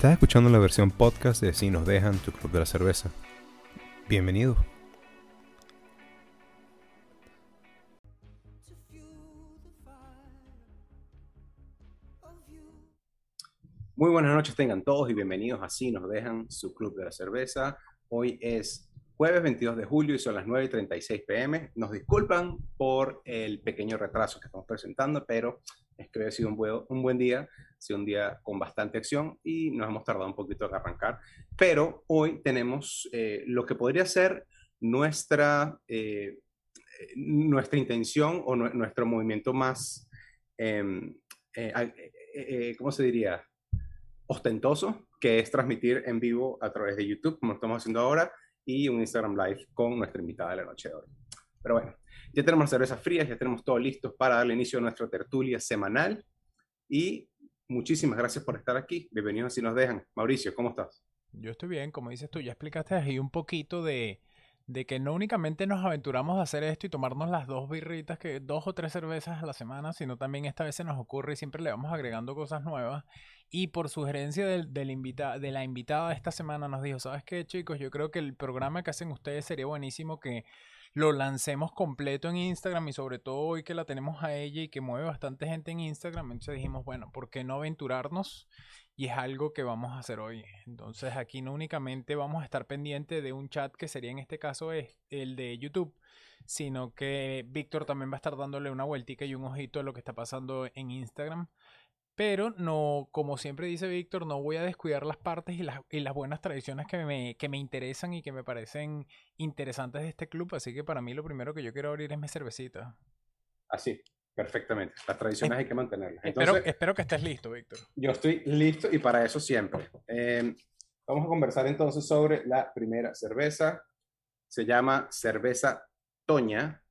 Estás escuchando la versión podcast de Si nos dejan tu club de la cerveza. Bienvenido. Muy buenas noches tengan todos y bienvenidos a Si nos dejan su club de la cerveza. Hoy es jueves 22 de julio y son las 9.36 pm. Nos disculpan por el pequeño retraso que estamos presentando, pero es que ha sido un buen, un buen día, ha sido un día con bastante acción y nos hemos tardado un poquito en arrancar. Pero hoy tenemos eh, lo que podría ser nuestra, eh, nuestra intención o nuestro movimiento más, em, eh, ¿cómo se diría? Ostentoso, que es transmitir en vivo a través de YouTube, como estamos haciendo ahora, y un Instagram Live con nuestra invitada de la noche de hoy. Pero bueno, ya tenemos las cervezas frías, ya tenemos todo listo para darle inicio a nuestra tertulia semanal y muchísimas gracias por estar aquí. Bienvenidos si nos dejan. Mauricio, ¿cómo estás? Yo estoy bien, como dices tú, ya explicaste ahí un poquito de, de que no únicamente nos aventuramos a hacer esto y tomarnos las dos birritas, que dos o tres cervezas a la semana, sino también esta vez se nos ocurre y siempre le vamos agregando cosas nuevas. Y por sugerencia del, del de la invitada de esta semana nos dijo, ¿sabes qué chicos? Yo creo que el programa que hacen ustedes sería buenísimo que lo lancemos completo en Instagram y sobre todo hoy que la tenemos a ella y que mueve bastante gente en Instagram, entonces dijimos, bueno, ¿por qué no aventurarnos? Y es algo que vamos a hacer hoy. Entonces aquí no únicamente vamos a estar pendiente de un chat que sería en este caso el de YouTube, sino que Víctor también va a estar dándole una vueltica y un ojito a lo que está pasando en Instagram. Pero no, como siempre dice Víctor, no voy a descuidar las partes y las, y las buenas tradiciones que me, que me interesan y que me parecen interesantes de este club. Así que para mí lo primero que yo quiero abrir es mi cervecita. Así, perfectamente. Las tradiciones hay que mantenerlas. espero, espero, que estés listo, Víctor. Yo estoy listo y para eso siempre. Em, vamos a conversar entonces sobre la primera cerveza. Se llama cerveza Toña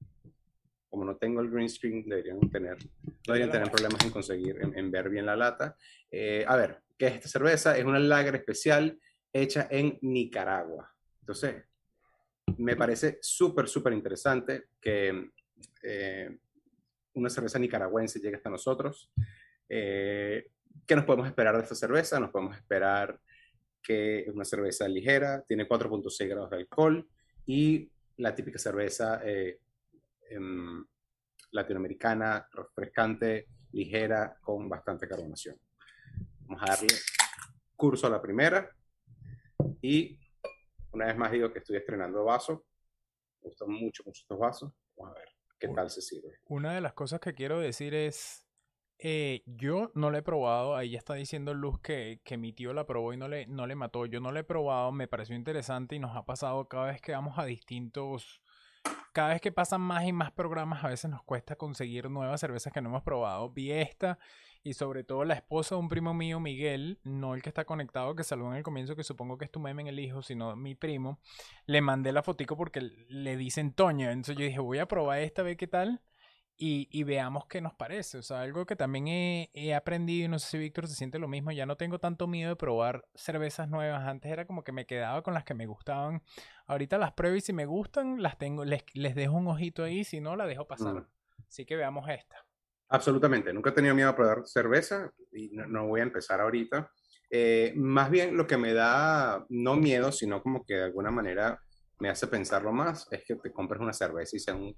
como no tengo el green screen, deberían tener, deberían tener problemas en conseguir, en, ver bien la lata. Eh, a ver, ¿qué es esta cerveza? Es una lager especial hecha en Nicaragua. Entonces, me parece súper, súper interesante que eh, una cerveza nicaragüense llegue hasta nosotros. Eh, ¿Qué nos podemos esperar de esta cerveza? Nos podemos esperar que es una cerveza ligera, tiene 4.6 grados de alcohol y la típica cerveza Em, latinoamericana, refrescante, ligera, con bastante carbonación. Vamos a darle curso a la primera. Y una vez más digo que estoy estrenando vaso. Me gustan mucho, mucho estos vasos. Vamos a ver qué tal se sirve. Una de las cosas que quiero decir es, eh, yo no la he probado, ahí ya está diciendo Luz que, que, mi tío la probó y no le, no le mató. Yo no la he probado, me pareció interesante y nos ha pasado cada vez que vamos a distintos cada vez que pasan más y más programas, a veces nos cuesta conseguir nuevas cervezas que no hemos probado. Vi esta y sobre todo la esposa de un primo mío, Miguel, no el que está conectado, que saludó en el comienzo, que supongo que es tu meme en el hijo, sino mi primo. Le mandé la fotico porque le dicen Toño. Entonces yo dije, voy a probar esta, ve qué tal y, veamos qué nos parece. O sea, algo que también he, aprendido, y no sé si Víctor se siente lo mismo, ya no tengo tanto miedo de probar cervezas nuevas. Antes era como que me quedaba con las que me gustaban. Ahorita las pruebo y si me gustan, las tengo, les, dejo un ojito ahí, si no, la dejo pasar. Mm. Así que veamos esta. Absolutamente, nunca he tenido miedo a probar cerveza y no, voy a empezar ahorita. Eh, más bien lo que me da, no miedo, sino como que de alguna manera me hace pensarlo más, es que te compres una cerveza y sea un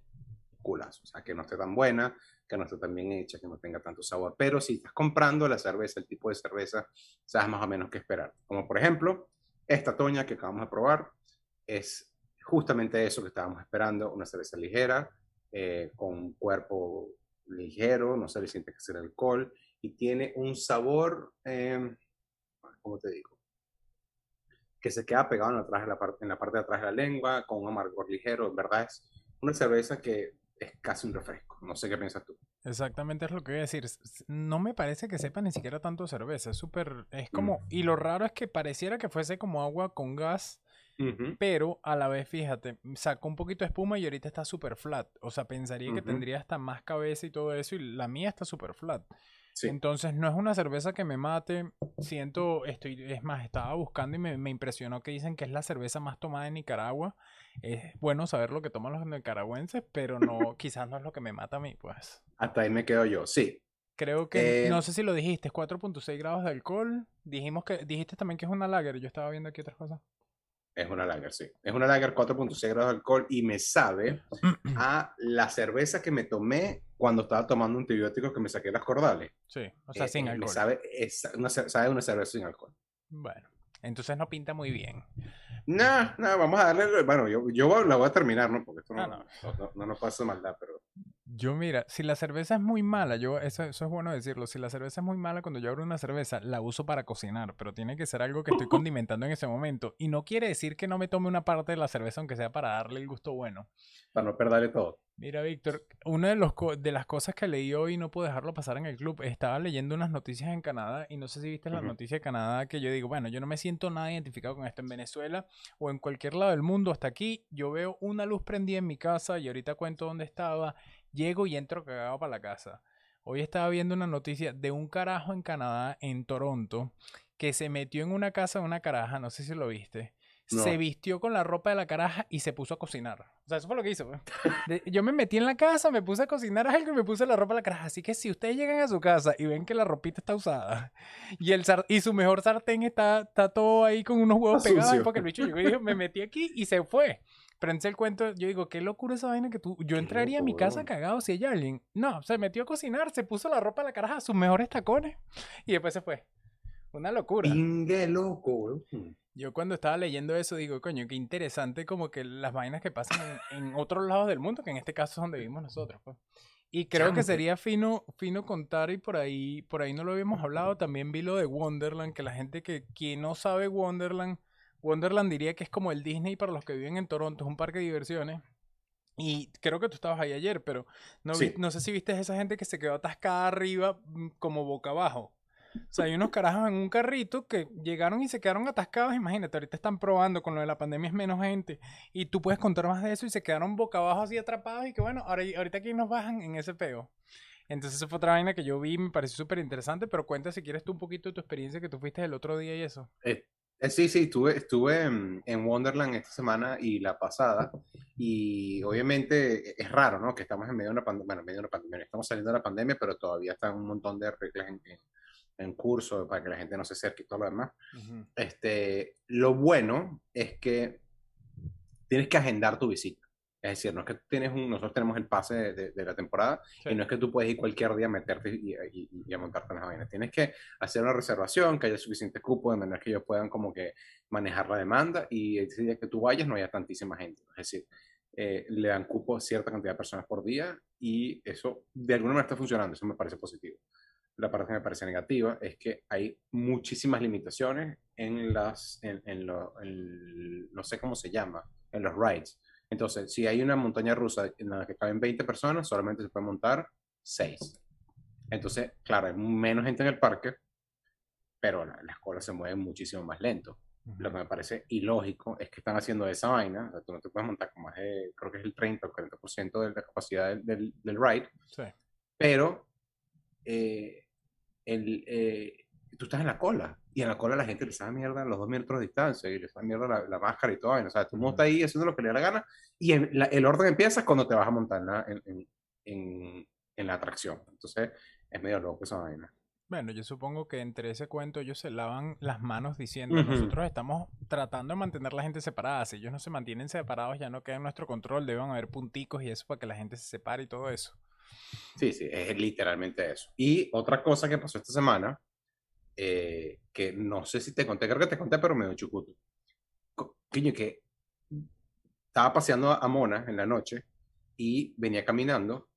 culazo. O sea, que no esté tan buena, que no esté tan bien hecha, que no tenga tanto sabor. Pero si estás comprando la cerveza, el tipo de cerveza, sabes más o menos qué esperar. Como por ejemplo, esta toña que acabamos de probar es justamente eso que estábamos esperando, una cerveza ligera, eh, con un cuerpo ligero, no se le siente que es el alcohol, y tiene un sabor, eh, ¿cómo te digo? que se queda pegado en la, parte, en la parte de atrás de la lengua, con un amargor ligero, en verdad es una cerveza que es casi un refresco. No sé qué piensas tú. Exactamente es lo que voy a decir. No me parece que sepa ni siquiera tanto cerveza. Es súper. Es como. Mm. Y lo raro es que pareciera que fuese como agua con gas. Pero a la vez, fíjate, sacó un poquito de espuma y ahorita está súper flat. O sea, pensaría que tendría hasta más cabeza y todo eso. Y la mía está súper flat. Entonces no es una cerveza que me mate. Siento, estoy, es más, estaba buscando y me, impresionó que dicen que es la cerveza más tomada en Nicaragua. Es bueno saber lo que toman los nicaragüenses, pero no, quizás no es lo que me mata a mí, pues. Hasta ahí me quedo yo, sí. Creo que, Eh, no sé si lo dijiste, es 4.6 grados de alcohol. Dijimos que, dijiste también que es una lager. Yo estaba viendo aquí otras cosas. Es una lager, sí. Es una lager 4.6 grados de alcohol y me sabe a la cerveza que me tomé cuando estaba tomando antibióticos que me saqué las cordales. Sí, o sea, Eh, sin eh, alcohol. Me sabe, es una, sabe una cerveza sin alcohol. Bueno, entonces no pinta muy bien. No, no, vamos a darle. Bueno, yo, yo la voy a terminar, ¿no? Porque esto no, Ah, no. no, no- no nos pasa maldad, pero. Yo mira, si la cerveza es muy mala, yo eso, eso es bueno decirlo, si la cerveza es muy mala, cuando yo abro una cerveza, la uso para cocinar, pero tiene que ser algo que estoy condimentando en ese momento. Y no quiere decir que no me tome una parte de la cerveza, aunque sea para darle el gusto bueno. Para no perderle todo. Mira, Víctor, una de, los co- de las cosas que leí hoy, no puedo dejarlo pasar en el club, estaba leyendo unas noticias en Canadá y no sé si viste las Ujú. noticias de Canadá que yo digo, bueno, yo no me siento nada identificado con esto en Venezuela o en cualquier lado del mundo hasta aquí, yo veo una luz prendida en mi casa y ahorita cuento dónde estaba, llego y entro cagado para la casa. Hoy estaba viendo una noticia de un carajo en Canadá, en Toronto, que se metió en una casa de una caraja, no sé si lo viste. No. Se vistió con la ropa de la caraja y se puso a cocinar. O sea, eso fue lo que hizo. pues. De- yo me metí en la casa, me puse a cocinar algo y me puse la ropa de la caraja. Así que si ustedes llegan a su casa y ven que la ropita está usada y, el y su mejor sartén está, está todo ahí con unos huevos pegados, porque el bicho llegó y dijo, me metí aquí y se fue. Prense el cuento, yo digo, qué locura esa vaina que tú. Yo entraría a mi casa cagado si hay alguien. No, se metió a cocinar, se puso la ropa de la caraja, sus mejores tacones y después se fue. Una locura. Pingue loco, weón. Yo cuando estaba leyendo eso digo, coño, qué interesante como que las vainas que pasan en, en otros lados del mundo, que en este caso es donde vivimos nosotros. pues. Y creo Chamo, que que- sería fino, fino contar y por ahí, por ahí no lo habíamos hablado. También vi lo de Wonderland, que la gente que quien no sabe Wonderland, Wonderland diría que es como el Disney para los que viven en Toronto, es un parque de diversiones. Y creo que tú estabas ahí ayer, pero no, vi- Sí. no sé si viste esa gente que se quedó atascada arriba mm, como boca abajo. O sea, hay unos carajos en un carrito que llegaron y se quedaron atascados. Imagínate, ahorita están probando con lo de la pandemia es menos gente. Y tú puedes contar más de eso y se quedaron boca abajo así atrapados. Y que bueno, ahora, ahorita aquí nos bajan en ese peo. Entonces, esa fue otra vaina que yo vi y me pareció súper interesante. Pero cuenta si quieres tú un poquito de tu experiencia que tú fuiste el otro día y eso. Eh, sí, sí, estuve, estuve en, en Wonderland esta semana y la pasada. Y obviamente es raro, ¿no? Que estamos en medio de una pandemia. Bueno, en medio de una pandemia. Estamos saliendo de la pandemia, pero todavía están un montón de reglas en, en- en curso para que la gente no se acerque y todo lo demás. Este, lo bueno es que tienes que agendar tu visita. Es decir, no es que tienes un, nosotros tenemos el pase de, de- de la temporada Sí. y no es que tú puedes ir cualquier día a meterte y, y- y a montarte en las vainas. Tienes que hacer una reservación, que haya suficiente cupo de manera que ellos puedan como que manejar la demanda y ese día que tú vayas no haya tantísima gente. Es decir, eh, le dan cupo a cierta cantidad de personas por día y eso de alguna manera está funcionando. Eso me parece positivo. La parte que me parece negativa es que hay muchísimas limitaciones en las, en, en lo- en- no sé cómo se llama, en los rides. Entonces, si hay una montaña rusa en la que caben 20 personas, solamente se puede montar 6. Entonces, claro, hay menos gente en el parque, pero la- las colas se mueven muchísimo más lento. Lo que me parece ilógico es que están haciendo esa vaina. O sea, tú no te puedes montar con más de, creo que es el 30 o 40% de la capacidad del, del, del ride, Sí. pero eh, el, eh, tú estás en la cola y en la cola la gente le sabe mierda a los dos metros de distancia y le sabe mierda la, la máscara y todo. O sea, tú Ujú. montas ahí haciendo lo que le da la gana y en la- el orden empieza cuando te vas a montar en la, en, en- en- en la atracción. Entonces, es medio loco esa vaina. Bueno, yo supongo que entre ese cuento ellos se lavan las manos diciendo, Ujú. nosotros estamos tratando de mantener la gente separada. Si ellos no se mantienen separados, ya no queda en nuestro control. Deben haber punticos y eso para que la gente se separe y todo eso. Sí, sí, es literalmente eso. Y otra cosa que pasó esta semana, eh, que no sé si te conté, creo que te conté, pero me dio chucuto. Co- Coño, que estaba paseando a Mona en la noche y venía caminando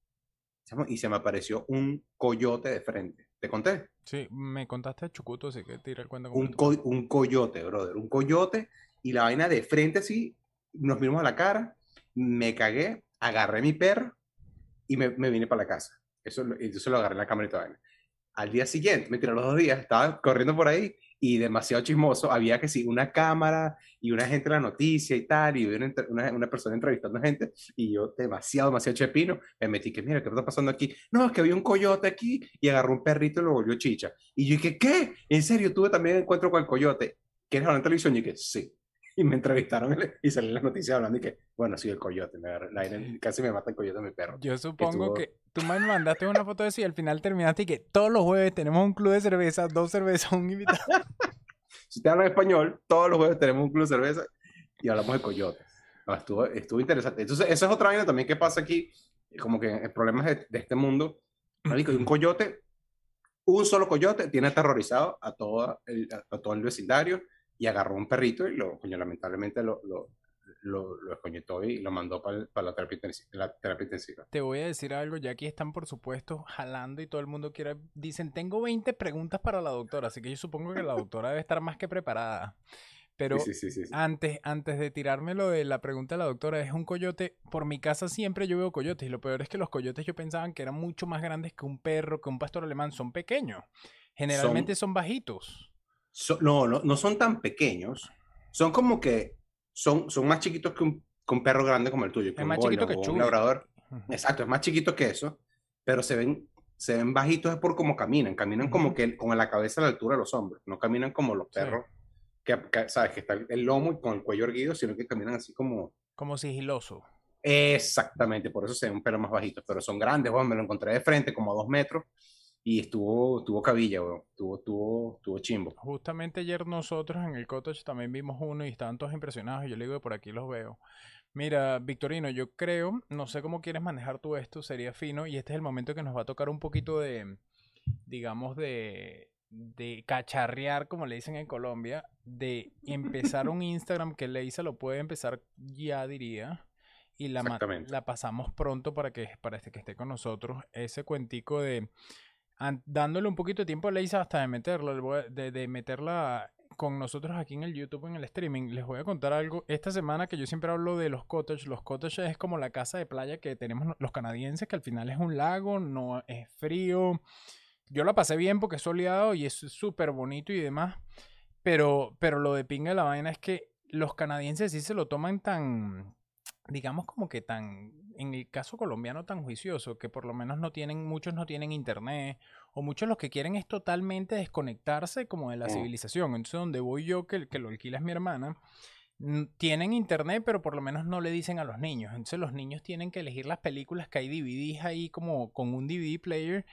y se me apareció un coyote de frente. ¿Te conté? Sí, me contaste Chucuto, así que tira el cuento Un, co- un coyote, brother. Un coyote y la vaina de frente así, nos miramos a la cara, me cagué, agarré mi perro y me, me vine para la casa. Eso, entonces lo agarré en la cámara y toda vaina. Al día siguiente, me tiró los dos días, estaba corriendo por ahí y demasiado chismoso. Había que sí, una cámara y una gente en la noticia y tal, y una, una, una persona entrevistando gente, y yo demasiado, demasiado chepino, me metí que, mira, ¿qué está pasando aquí? No, es que había un coyote aquí y agarró un perrito y lo volvió chicha. Y yo dije, ¿qué? ¿En serio? Tuve también encuentro con el coyote. ¿Quieres hablar en televisión? Y yo dije, sí. Y me entrevistaron y salí en las noticias hablando y que, bueno, sí, el coyote. Me agarró- la casi me mata el coyote mi perro. Yo supongo estuvo- que tú me mandaste una foto de eso y al final terminaste y que todos los jueves tenemos un club de cerveza, dos cervezas, un invitado. si te hablan español, todos los jueves tenemos un club de cerveza y hablamos de coyotes. estuvo, estuvo interesante. Entonces, esa es otra vaina también que pasa aquí, como que el problema de, de este mundo. un coyote, un solo coyote tiene aterrorizado a, toda el, a todo el vecindario y agarró un perrito y lo, coño, lamentablemente lo, lo, lo, lo y lo mandó para, la, terapia, la terapia intensiva. Te voy a decir algo, ya aquí están por supuesto jalando y todo el mundo quiere, dicen, tengo 20 preguntas para la doctora, así que yo supongo que la doctora debe estar más que preparada. Pero antes, antes de tirarme lo de la pregunta de la doctora, es un coyote. Por mi casa siempre yo veo coyotes. Y lo peor es que los coyotes yo pensaban que eran mucho más grandes que un perro, que un pastor alemán. Son pequeños. Generalmente son, bajitos. No, no, no son tan pequeños. Son como que son, son más chiquitos que un, perro grande como el tuyo. Que es más chiquito que un labrador. Exacto, es más chiquito que eso. Pero se ven, se ven bajitos es por cómo caminan. Caminan como que con la cabeza a la altura de los hombros. No caminan como los perros que, ¿sabes? Que está el lomo y con el cuello erguido, sino que caminan así como... Como sigiloso. Exactamente, por eso se ven un pelo más bajitos, pero son grandes, bueno, me lo encontré de frente, como a dos metros, y estuvo, estuvo cabilla, bueno, estuvo, estuvo, estuvo chimbo. Justamente ayer nosotros en el cottage también vimos uno y estaban todos impresionados, y yo le digo, por aquí los veo. Mira, Victorino, yo creo, no sé cómo quieres manejar tú esto, sería fino, y este es el momento que nos va a tocar un poquito de, digamos, de de cacharrear, como le dicen en Colombia, de empezar un Instagram que Leisa lo puede empezar ya, diría. Y la, la pasamos pronto para que, para este que esté con nosotros. Ese cuentico de dándole un poquito de tiempo a Leisa hasta de meterlo, de, de meterla con nosotros aquí en el YouTube, en el streaming. Les voy a contar algo. Esta semana que yo siempre hablo de los cottages, los cottages es como la casa de playa que tenemos los canadienses, que al final es un lago, no es frío yo la pasé bien porque es soleado y es súper bonito y demás. Pero, pero lo de pinga de la vaina es que los canadienses sí se lo toman tan, digamos como que tan, en el caso colombiano tan juicioso, que por lo menos no tienen, muchos no tienen internet, o muchos los que quieren es totalmente desconectarse como de la mm. civilización. Entonces donde voy yo, que, que lo alquila es mi hermana, tienen internet, pero por lo menos no le dicen a los niños. Entonces los niños tienen que elegir las películas que hay DVDs ahí como con un DVD player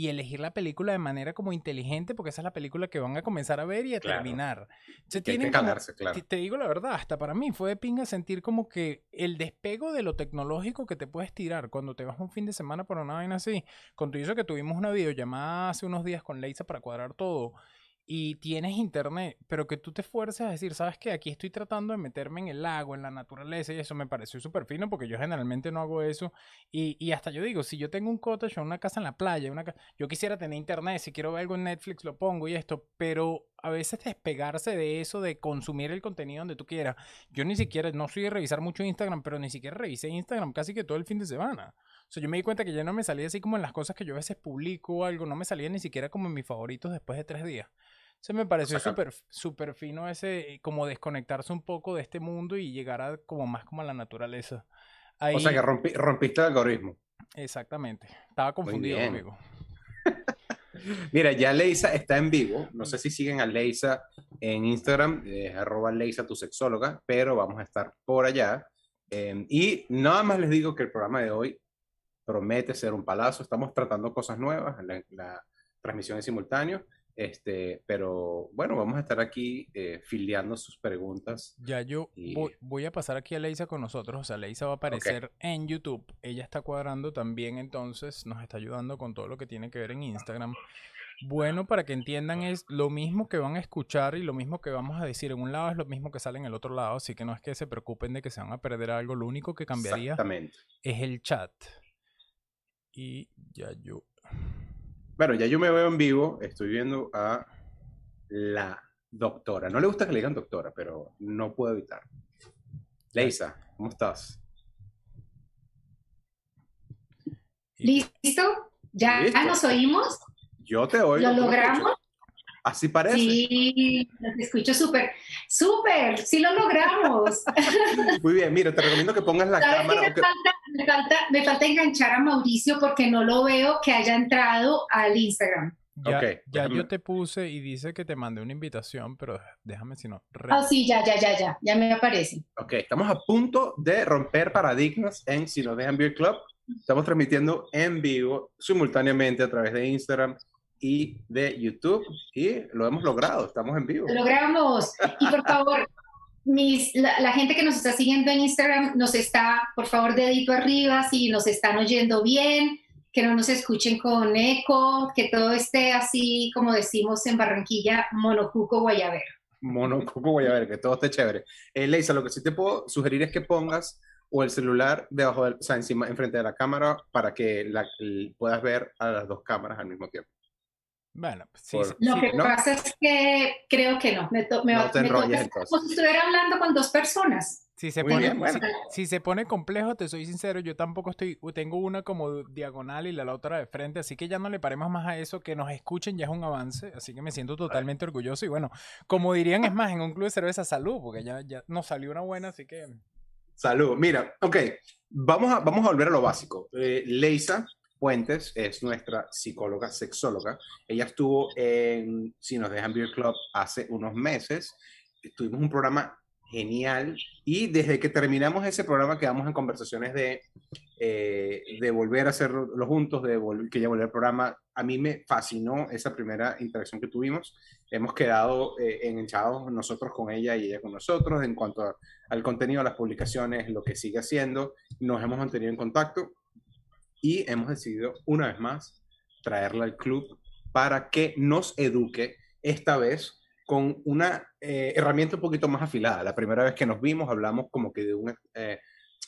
y elegir la película de manera como inteligente, porque esa es la película que van a comenzar a ver y a terminar. Se tienen claro. Te, digo la verdad, hasta para mí fue de pinga sentir como que el despego de lo tecnológico que te puedes tirar cuando te vas un fin de semana por una vaina así. Con tu hizo que tuvimos una videollamada hace unos días con Leisa para cuadrar todo y tienes internet, pero que tú te esfuerces a decir, sabes que aquí estoy tratando de meterme en el lago, en la naturaleza, y eso me pareció súper fino porque yo generalmente no hago eso. Y, y, hasta yo digo, si yo tengo un cottage o una casa en la playa, una yo quisiera tener internet, si quiero ver algo en Netflix lo pongo y esto, pero a veces despegarse de eso, de consumir el contenido donde tú quieras. Yo ni siquiera, no soy de revisar mucho Instagram, pero ni siquiera revisé Instagram casi que todo el fin de semana. O sea, yo me di cuenta que ya no me salía así como en las cosas que yo a veces publico o algo, no me salía ni siquiera como en mis favoritos después de tres días. Se me pareció súper super fino ese, eh, como desconectarse un poco de este mundo y llegar a como más como a la naturaleza. O sea que rompiste el algoritmo. Exactamente. Estaba confundido conmigo. Mira, ya Leisa está en vivo. No sé si siguen a Leisa en Instagram, arroba Leisa tu sexóloga, pero vamos a estar por allá. Em, y nada más les digo que el programa de hoy promete ser un palazo. Estamos tratando cosas nuevas, la, la transmisión es simultáneo. Este, pero bueno, vamos a estar aquí eh, filiando sus preguntas. Ya yo voy, a pasar aquí a Leisa con nosotros. O sea, Leisa va a aparecer en YouTube. Ella está cuadrando también, entonces nos está ayudando con todo lo que tiene que ver en Instagram. Bueno, para que entiendan, es lo mismo que van a escuchar y lo mismo que vamos a decir en un lado es lo mismo que sale en el otro lado. Así que no es que se preocupen de que se van a perder algo. Lo único que cambiaría es el chat. Y ya yo bueno, ya yo me veo en vivo, estoy viendo a la doctora. No le gusta que le digan doctora, pero no puedo evitar. Leisa, ¿cómo estás? ¿Listo? ¿Ya, nos oímos? Yo te oigo. ¿Lo logramos? Así parece. Sí, te escucho súper, súper, sí lo logramos. Muy bien, mira, te recomiendo que pongas la cámara. Me, falta, me, falta, enganchar a Mauricio porque no lo veo que haya entrado al Instagram. Ya, ya yo te puse y dice que te mandé una invitación, pero déjame si no. Ah, sí, ya, ya, ya, ya, ya me aparece. Ok, estamos a punto de romper paradigmas en Si nos dejan Beer Club Estamos transmitiendo en vivo, simultáneamente a través de Instagram y de YouTube. Y lo hemos logrado, estamos en vivo. Lo logramos. Y por favor, mis, la, gente que nos está siguiendo en Instagram nos está, por favor, dedito arriba, si nos están oyendo bien, que no nos escuchen con eco, que todo esté así, como decimos en Barranquilla, monocuco guayabero. Monocuco guayabero, que todo esté chévere. Eh, Leisa, lo que sí te puedo sugerir es que pongas o el celular debajo del, o sea, encima, enfrente de la cámara para que la, puedas ver a las dos cámaras al mismo tiempo. Bueno, pues sí, Lo que pasa es que creo que no. Me, me, no te como si estuviera hablando con dos personas. Si se, pone, si, se pone complejo, te soy sincero, yo tampoco estoy, tengo una como diagonal y la otra de frente, así que ya no le paremos más a eso, que nos escuchen ya es un avance, así que me siento totalmente orgulloso y bueno, como dirían, es más, en un club de cerveza, salud, porque ya, ya nos salió una buena, así que... Salud, mira, ok, vamos a, vamos a volver a lo básico. Eh, Leisa Puentes es nuestra psicóloga sexóloga. Ella estuvo en Si nos dejan Beer Club hace unos meses. Tuvimos un programa genial y desde que terminamos ese programa quedamos en conversaciones de, eh, de volver a hacerlo juntos, de que ya volver al programa. A mí me fascinó esa primera interacción que tuvimos. Hemos quedado eh, enganchados nosotros con ella y ella con nosotros en cuanto al contenido, a las publicaciones, lo que sigue haciendo. Nos hemos mantenido en contacto y hemos decidido una vez más traerla al club para que nos eduque esta vez con una eh, herramienta un poquito más afilada. La primera vez que nos vimos hablamos como que de un, eh,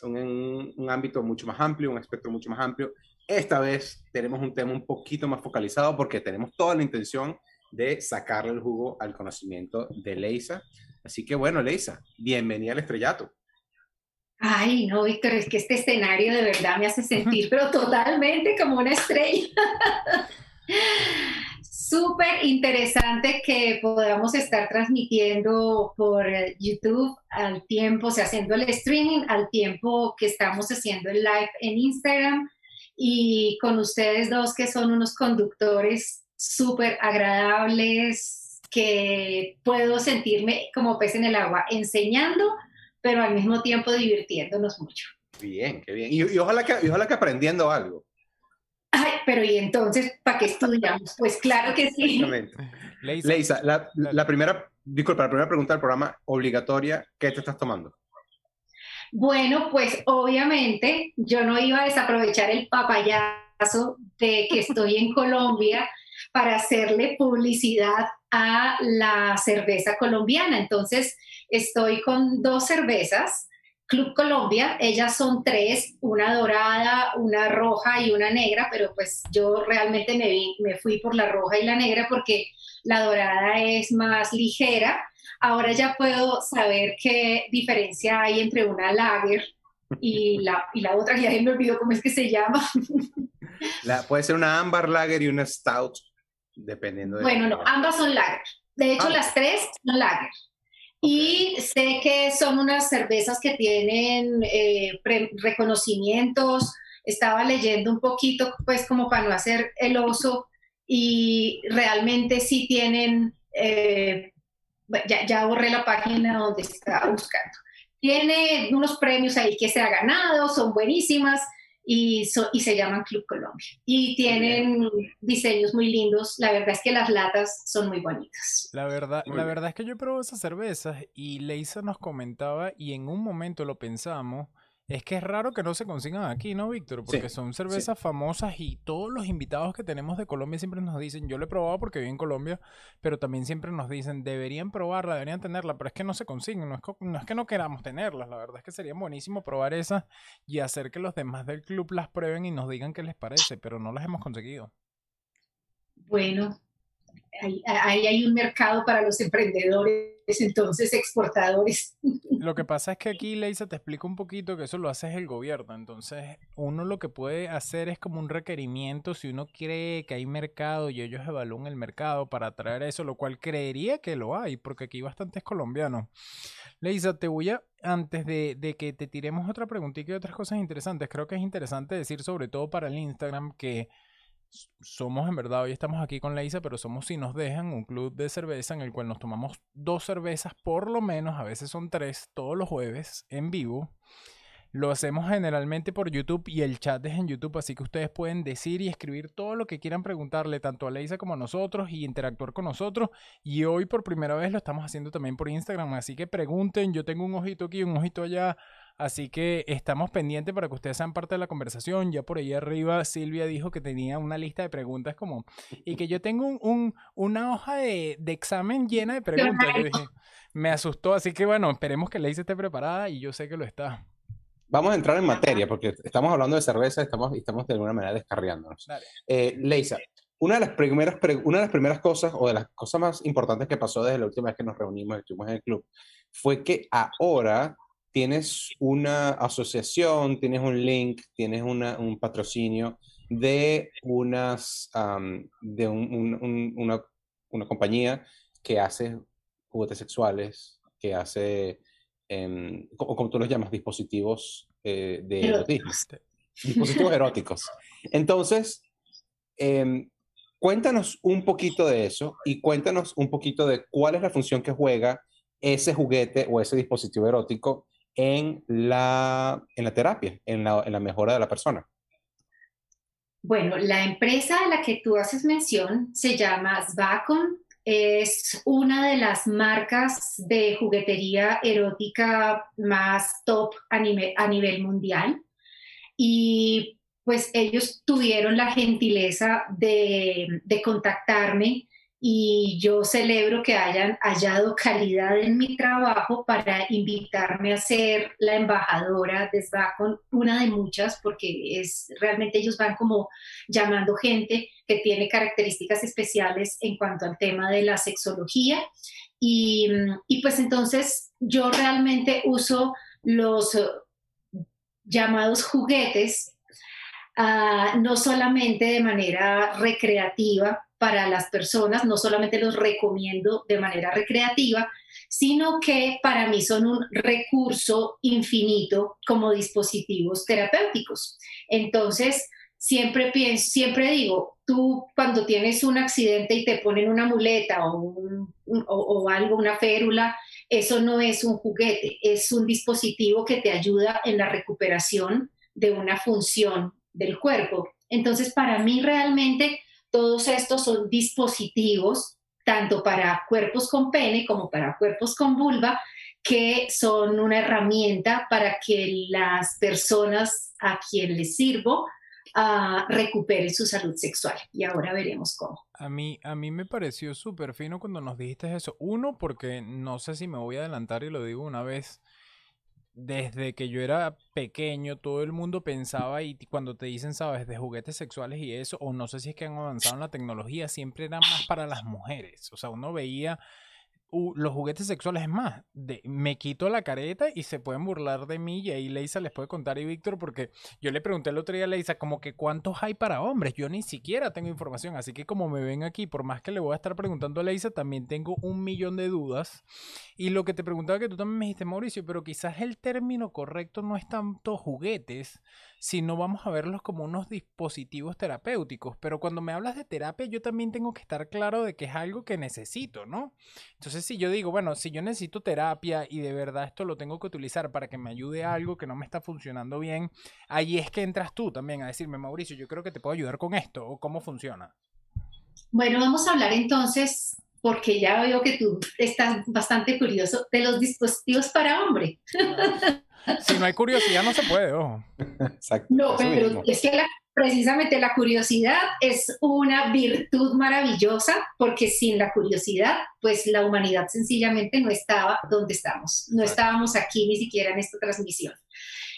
un, ámbito mucho más amplio, un espectro mucho más amplio. Esta vez tenemos un tema un poquito más focalizado porque tenemos toda la intención de sacarle el jugo al conocimiento de Leisa. Así que bueno, Leisa, bienvenida al estrellato. Ay, no, Víctor, es que este escenario de verdad me hace sentir, pero totalmente como una estrella. Súper interesante que podamos estar transmitiendo por YouTube al tiempo, o sea, haciendo el streaming al tiempo que estamos haciendo el live en Instagram y con ustedes dos que son unos conductores súper agradables, que puedo sentirme como pez en el agua, enseñando pero al mismo tiempo divirtiéndonos mucho. Bien, qué bien. Y, ojalá, que, ojalá que aprendiendo algo. Ay, pero ¿y entonces para qué estudiamos? Pues claro que sí. Leisa, la, la, primera, disculpa, la primera pregunta del programa obligatoria, ¿qué te estás tomando? Bueno, pues obviamente yo no iba a desaprovechar el papayazo de que estoy en Colombia para hacerle publicidad a la cerveza colombiana. Entonces, estoy con dos cervezas. Club Colombia, ellas son tres, una dorada, una roja y una negra, pero pues yo realmente me, me fui por la roja y la negra porque la dorada es más ligera. Ahora ya puedo saber qué diferencia hay entre una lager y la, y la otra, ya me olvidó cómo es que se llama. La, puede ser una amber lager y una stout, dependiendo de... Bueno, no, ambas son lager. De hecho, ah. las tres son lager. Y sé que son unas cervezas que tienen eh, reconocimientos. Estaba leyendo un poquito, pues como para no hacer el oso, y realmente sí tienen, eh, ya, ya borré la página donde estaba buscando. Tiene unos premios ahí que se ha ganado, son buenísimas y, y se llaman Club Colombia. Y tienen diseños muy lindos. La verdad es que las latas son muy bonitas. La verdad, la verdad es que yo probé esas cervezas y Leisa nos comentaba y en un momento lo pensamos es que es raro que no se consigan aquí, ¿no, Víctor? Porque son cervezas famosas y todos los invitados que tenemos de Colombia siempre nos dicen, yo lo he probado porque vivo en Colombia, pero también siempre nos dicen, deberían probarla, deberían tenerla, pero es que no se consiguen, no es, que no queramos tenerlas, la verdad es que sería buenísimo probar esas y hacer que los demás del club las prueben y nos digan qué les parece, pero no las hemos conseguido. Bueno, ahí, hay un mercado para los emprendedores entonces exportadores. Lo que pasa es que aquí, Leisa, te explico un poquito que eso lo hace el gobierno. Entonces, uno lo que puede hacer es como un requerimiento si uno cree que hay mercado y ellos evalúan el mercado para traer eso, lo cual creería que lo hay, porque aquí hay bastantes colombianos. Leisa, te voy a, antes de, que te tiremos otra preguntita y otras cosas interesantes, creo que es interesante decir, sobre todo para el Instagram, que somos en verdad, hoy estamos aquí con Leisa, pero somos si nos dejan un club de cerveza en el cual nos tomamos dos cervezas por lo menos, a veces son tres, todos los jueves en vivo. Lo hacemos generalmente por YouTube y el chat es en YouTube, así que ustedes pueden decir y escribir todo lo que quieran preguntarle, tanto a Leisa como a nosotros, y interactuar con nosotros. Y hoy por primera vez lo estamos haciendo también por Instagram, así que pregunten, yo tengo un ojito aquí, un ojito allá. Así que estamos pendientes para que ustedes sean parte de la conversación. Ya por ahí arriba Silvia dijo que tenía una lista de preguntas como... Y que yo tengo un, una hoja de, de, examen llena de preguntas. Yo dije, me asustó, así que bueno, esperemos que Leisa esté preparada y yo sé que lo está. Vamos a entrar en materia porque estamos hablando de cerveza estamos, y estamos de alguna manera descarriándonos. Eh, Leisa, una de, las primeras, una de las primeras cosas o de las cosas más importantes que pasó desde la última vez que nos reunimos, estuvimos en el club, fue que ahora tienes una asociación, tienes un link, tienes una, un patrocinio de, unas, de una, una, compañía que hace juguetes sexuales, que hace, eh, como tú los llamas, dispositivos eh, de erotismo. Dispositivos eróticos. Entonces, em, cuéntanos un poquito de eso y cuéntanos un poquito de cuál es la función que juega ese juguete o ese dispositivo erótico en la, en la terapia, en la, en la mejora de la persona. Bueno, la empresa a la que tú haces mención se llama Svacon es una de las marcas de juguetería erótica más top a nivel, a nivel mundial. Y pues ellos tuvieron la gentileza de, de contactarme y yo celebro que hayan hallado calidad en mi trabajo para invitarme a ser la embajadora de SBACON, una de muchas, porque es realmente ellos van como llamando gente que tiene características especiales en cuanto al tema de la sexología. Y, pues entonces yo realmente uso los llamados juguetes, uh, no solamente de manera recreativa, para las personas, no solamente los recomiendo de manera recreativa, sino que para mí son un recurso infinito como dispositivos terapéuticos. Entonces, siempre pienso, siempre digo, tú cuando tienes un accidente y te ponen una muleta o, o algo, una férula, eso no es un juguete, es un dispositivo que te ayuda en la recuperación de una función del cuerpo. Entonces, para mí realmente todos estos son dispositivos, tanto para cuerpos con pene como para cuerpos con vulva, que son una herramienta para que las personas a quien les sirvo uh, recuperen su salud sexual. Y ahora veremos cómo. A mí, a mí me pareció súper fino cuando nos dijiste eso. Uno, porque no sé si me voy a adelantar y lo digo una vez desde que yo era pequeño, todo el mundo pensaba, y cuando te dicen, sabes, de juguetes sexuales y eso, o no sé si es que han avanzado en la tecnología, siempre eran más para las mujeres. O sea, uno veía los juguetes sexuales, es más, de, me quito la careta y se pueden burlar de mí y ahí Leisa les puede contar y Víctor porque yo le pregunté el otro día a Leisa como que cuántos hay para hombres, yo ni siquiera tengo información, así que como me ven aquí, por más que le voy a estar preguntando a Leisa, también tengo un millón de dudas. Y lo que te preguntaba que tú también me dijiste Mauricio, pero quizás el término correcto no es tanto juguetes, sino vamos a verlos como unos dispositivos terapéuticos, pero cuando me hablas de terapia yo también tengo que estar claro de que es algo que necesito, ¿no? Entonces si yo digo, bueno, si yo necesito terapia y de verdad esto lo tengo que utilizar para que me ayude a algo que no me está funcionando bien, ahí es que entras tú también a decirme, Mauricio, yo creo que te puedo ayudar con esto o cómo funciona. Bueno, vamos a hablar entonces, porque ya veo que tú estás bastante curioso, de los dispositivos para hombre. Si no hay curiosidad, no se puede, ojo. Exacto. No, pero es que la, precisamente la curiosidad es una virtud maravillosa porque sin la curiosidad, pues la humanidad sencillamente no estaba donde estamos, no estábamos aquí ni siquiera en esta transmisión.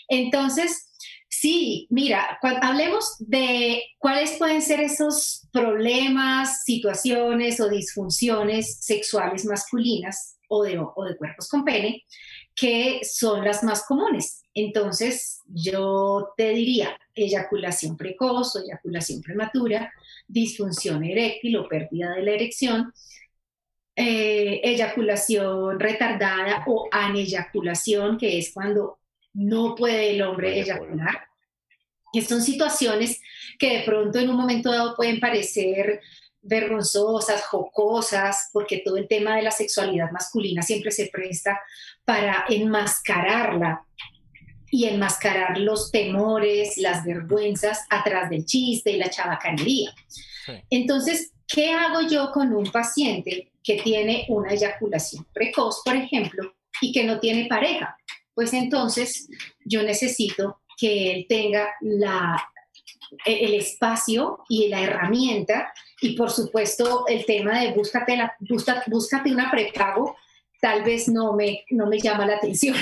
Entonces, sí, mira, hablemos de cuáles pueden ser esos problemas, situaciones o disfunciones sexuales masculinas o de, o de cuerpos con pene, que son las más comunes. Entonces, yo te diría eyaculación precoz o eyaculación prematura, disfunción eréctil o pérdida de la erección, eh, eyaculación retardada o aneyaculación, que es cuando no puede el hombre eyacular. Que son situaciones que de pronto en un momento dado pueden parecer vergonzosas, jocosas, porque todo el tema de la sexualidad masculina siempre se presta para enmascararla y enmascarar los temores, las vergüenzas atrás del chiste y la chabacanería. Entonces, ¿qué hago yo con un paciente que tiene una eyaculación precoz, por ejemplo, y que no tiene pareja? Pues entonces yo necesito que él tenga la, el espacio y la herramienta y por supuesto el tema de búscate, la, búscate una prepago tal vez no me, no me llama la atención.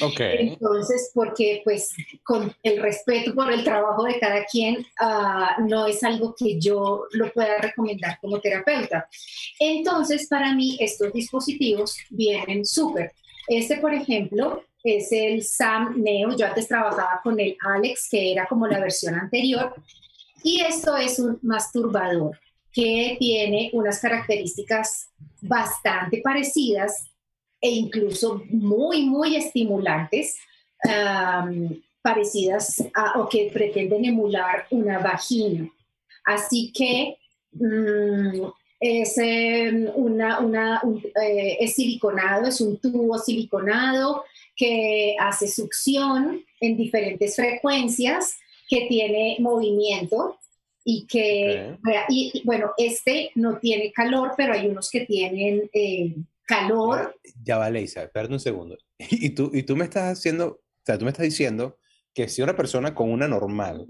Okay. Entonces, porque pues con el respeto por el trabajo de cada quien, ah, no es algo que yo lo pueda recomendar como terapeuta. Entonces, para mí estos dispositivos vienen súper. Este, por ejemplo, es el Sam Neo. Yo antes trabajaba con el Alex, que era como la versión anterior. Y esto es un masturbador que tiene unas características bastante parecidas e incluso muy, muy estimulantes, parecidas a, o que pretenden emular una vagina. Así que mm, es, em, una, una, eh, es siliconado, es un tubo siliconado que hace succión en diferentes frecuencias, que tiene movimiento y que, y, bueno, este no tiene calor, pero hay unos que tienen eh, calor. Ya vale, Isa, espérate un segundo. Y tú, y tú me estás haciendo, o sea, tú me estás diciendo que si una persona con una normal,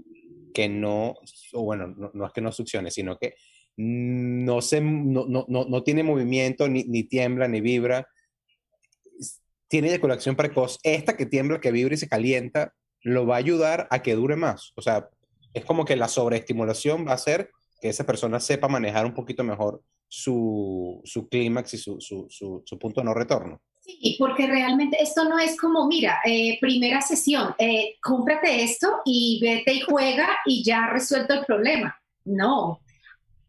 que no, o bueno, no, es que no succione, sino que no, se, no, no, no tiene movimiento, ni, ni, tiembla, ni vibra, tiene eyaculación precoz, esta que tiembla, que vibra y se calienta, lo va a ayudar a que dure más. O sea, es como que la sobreestimulación va a hacer que esa persona sepa manejar un poquito mejor su, su clímax y su, su, su, punto de no retorno. Sí, porque realmente esto no es como, mira, eh, primera sesión, eh, cómprate esto y vete y juega y ya resuelto el problema. No,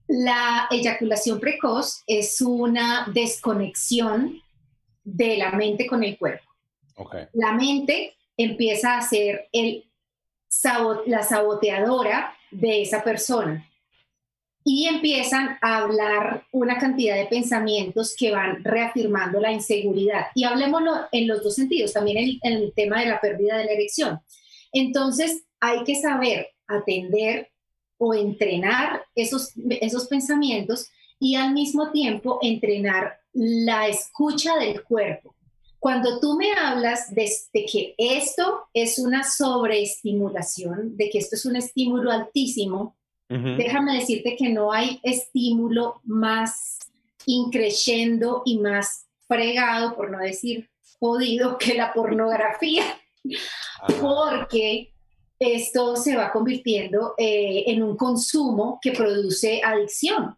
la eyaculación precoz es una desconexión de la mente con el cuerpo. Okay. La mente empieza a ser el, la saboteadora de esa persona y empiezan a hablar una cantidad de pensamientos que van reafirmando la inseguridad. Y hablemoslo en los dos sentidos, también en, el tema de la pérdida de la erección. Entonces, hay que saber atender o entrenar esos, esos pensamientos y al mismo tiempo entrenar la escucha del cuerpo. Cuando tú me hablas de, de, que esto es una sobreestimulación, de que esto es un estímulo altísimo, Déjame decirte que no hay estímulo más increyendo y más fregado, por no decir jodido, que la pornografía, porque esto se va convirtiendo eh, en un consumo que produce adicción.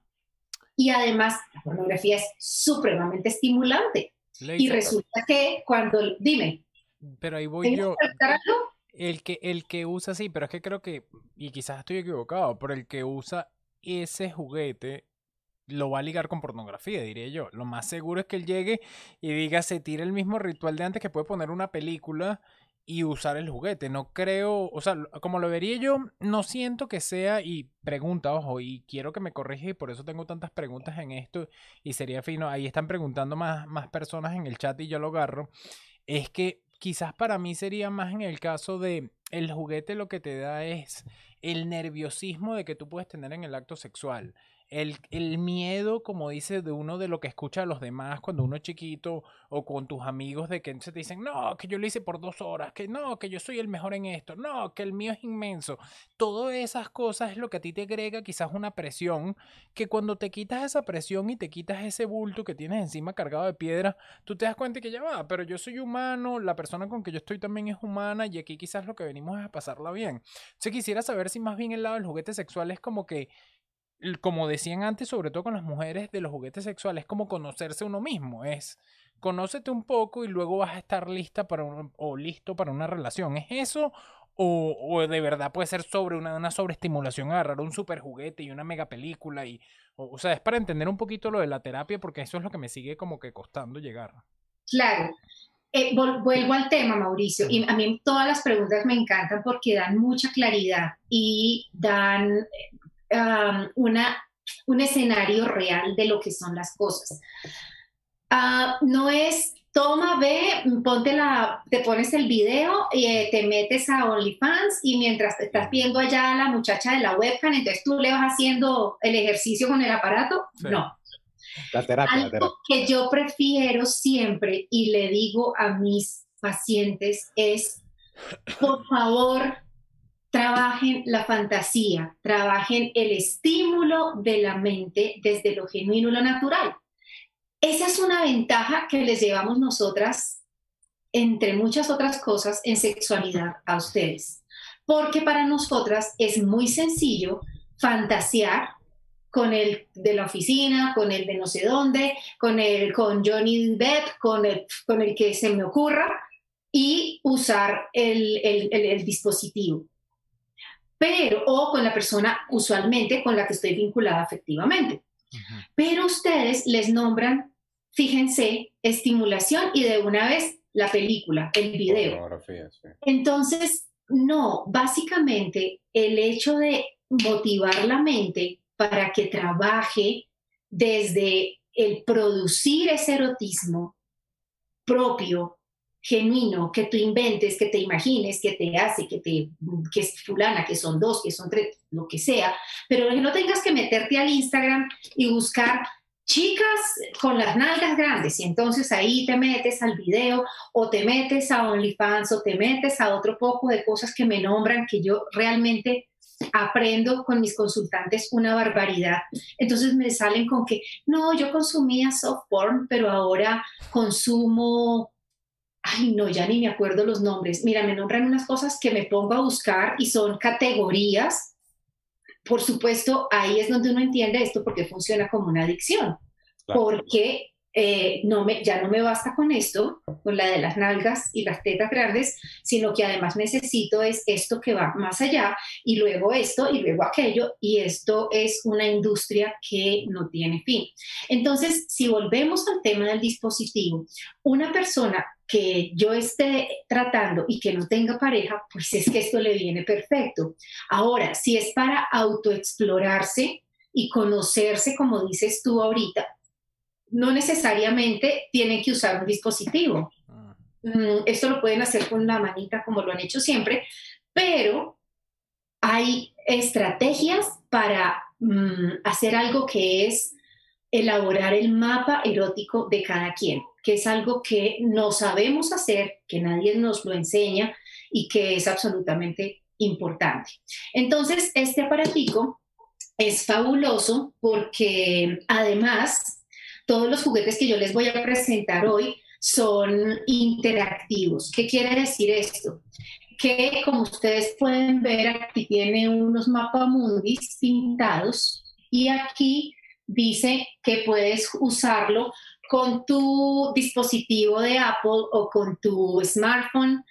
Y además, la pornografía es supremamente estimulante. Y resulta que cuando, dime. Pero ahí voy yo. El que, el que usa, sí, pero es que creo que, y quizás estoy equivocado, pero el que usa ese juguete lo va a ligar con pornografía, diría yo. Lo más seguro es que él llegue y diga, se tire el mismo ritual de antes que puede poner una película y usar el juguete. No creo, o sea, como lo vería yo, no siento que sea, y pregunta, ojo, y quiero que me corrija y por eso tengo tantas preguntas en esto, y sería fino, ahí están preguntando más, más personas en el chat y yo lo agarro, es que quizás para mí sería más en el caso de el juguete lo que te da es el nerviosismo de que tú puedes tener en el acto sexual el, miedo, como dice, de uno de lo que escucha a los demás cuando uno es chiquito o con tus amigos de que se te dicen, no, que yo lo hice por dos horas, que no, que yo soy el mejor en esto, no, que el mío es inmenso. Todas esas cosas es lo que a ti te agrega quizás una presión, que cuando te quitas esa presión y te quitas ese bulto que tienes encima cargado de piedra, tú te das cuenta que ya va, pero yo soy humano, la persona con que yo estoy también es humana y aquí quizás lo que venimos es a pasarla bien. Se quisiera saber si más bien el lado del juguete sexual es como que como decían antes, sobre todo con las mujeres, de los juguetes sexuales, como conocerse uno mismo. Es conócete un poco y luego vas a estar lista para o listo para una relación. ¿Es eso? O, de verdad puede ser sobre una, una sobreestimulación, agarrar un super juguete y una mega película. Y, o, sea, es para entender un poquito lo de la terapia, porque eso es lo que me sigue como que costando llegar. Claro. Eh, vuelvo al tema, Mauricio, y a mí todas las preguntas me encantan porque dan mucha claridad y dan una, un escenario real de lo que son las cosas. Ah, no es toma, ve, ponte la, te pones el video y eh, te metes a OnlyFans y mientras te estás viendo allá a la muchacha de la webcam, entonces tú le vas haciendo el ejercicio con el aparato. No. La terapia, Algo la terapia. que yo prefiero siempre y le digo a mis pacientes es, por favor, trabajen la fantasía, trabajen el estímulo de la mente desde lo genuino y lo natural. Esa es una ventaja que les llevamos nosotras, entre muchas otras cosas, en sexualidad a ustedes. Porque para nosotras es muy sencillo fantasear con el de la oficina, con el de no sé dónde, con el con Johnny Depp, con el, con el que se me ocurra y usar el, el, el, el dispositivo. Pero, o con la persona usualmente con la que estoy vinculada afectivamente. Pero ustedes les nombran, fíjense, estimulación y de una vez la película, el video. Sí. Entonces, no, básicamente el hecho de motivar la mente para que trabaje desde el producir ese erotismo propio, genuino, que tú inventes, que te imagines, que te hace, que te que es fulana, que son dos, que son tres, lo que sea, pero que no tengas que meterte al Instagram y buscar chicas con las nalgas grandes y entonces ahí te metes al video o te metes a OnlyFans o te metes a otro poco de cosas que me nombran que yo realmente aprendo con mis consultantes una barbaridad. Entonces me salen con que, no, yo consumía soft porn, pero ahora consumo, ay, no, ya ni me acuerdo los nombres. Mira, me nombran unas cosas que me pongo a buscar y son categorías. Por supuesto, ahí es donde uno entiende esto porque funciona como una adicción. Claro. Porque eh, no me, ya no me basta con esto, con la de las nalgas y las tetas grandes, sino que además necesito es esto que va más allá y luego esto y luego aquello y esto es una industria que no tiene fin. Entonces, si volvemos al tema del dispositivo, una persona que yo esté tratando y que no tenga pareja, pues es que esto le viene perfecto. Ahora, si es para autoexplorarse y conocerse, como dices tú ahorita, no necesariamente tienen que usar un dispositivo. Mm, Esto lo pueden hacer con la manita como lo han hecho siempre, pero hay estrategias para mm, hacer algo que es elaborar el mapa erótico de cada quien, que es algo que no sabemos hacer, que nadie nos lo enseña y que es absolutamente importante. Entonces, este aparatico es fabuloso porque además todos los juguetes que yo les voy a presentar hoy son interactivos. ¿Qué quiere decir esto? Que como ustedes pueden ver, aquí tiene unos mapamundis pintados y aquí dice que puedes usarlo con tu dispositivo de Apple o con tu smartphone.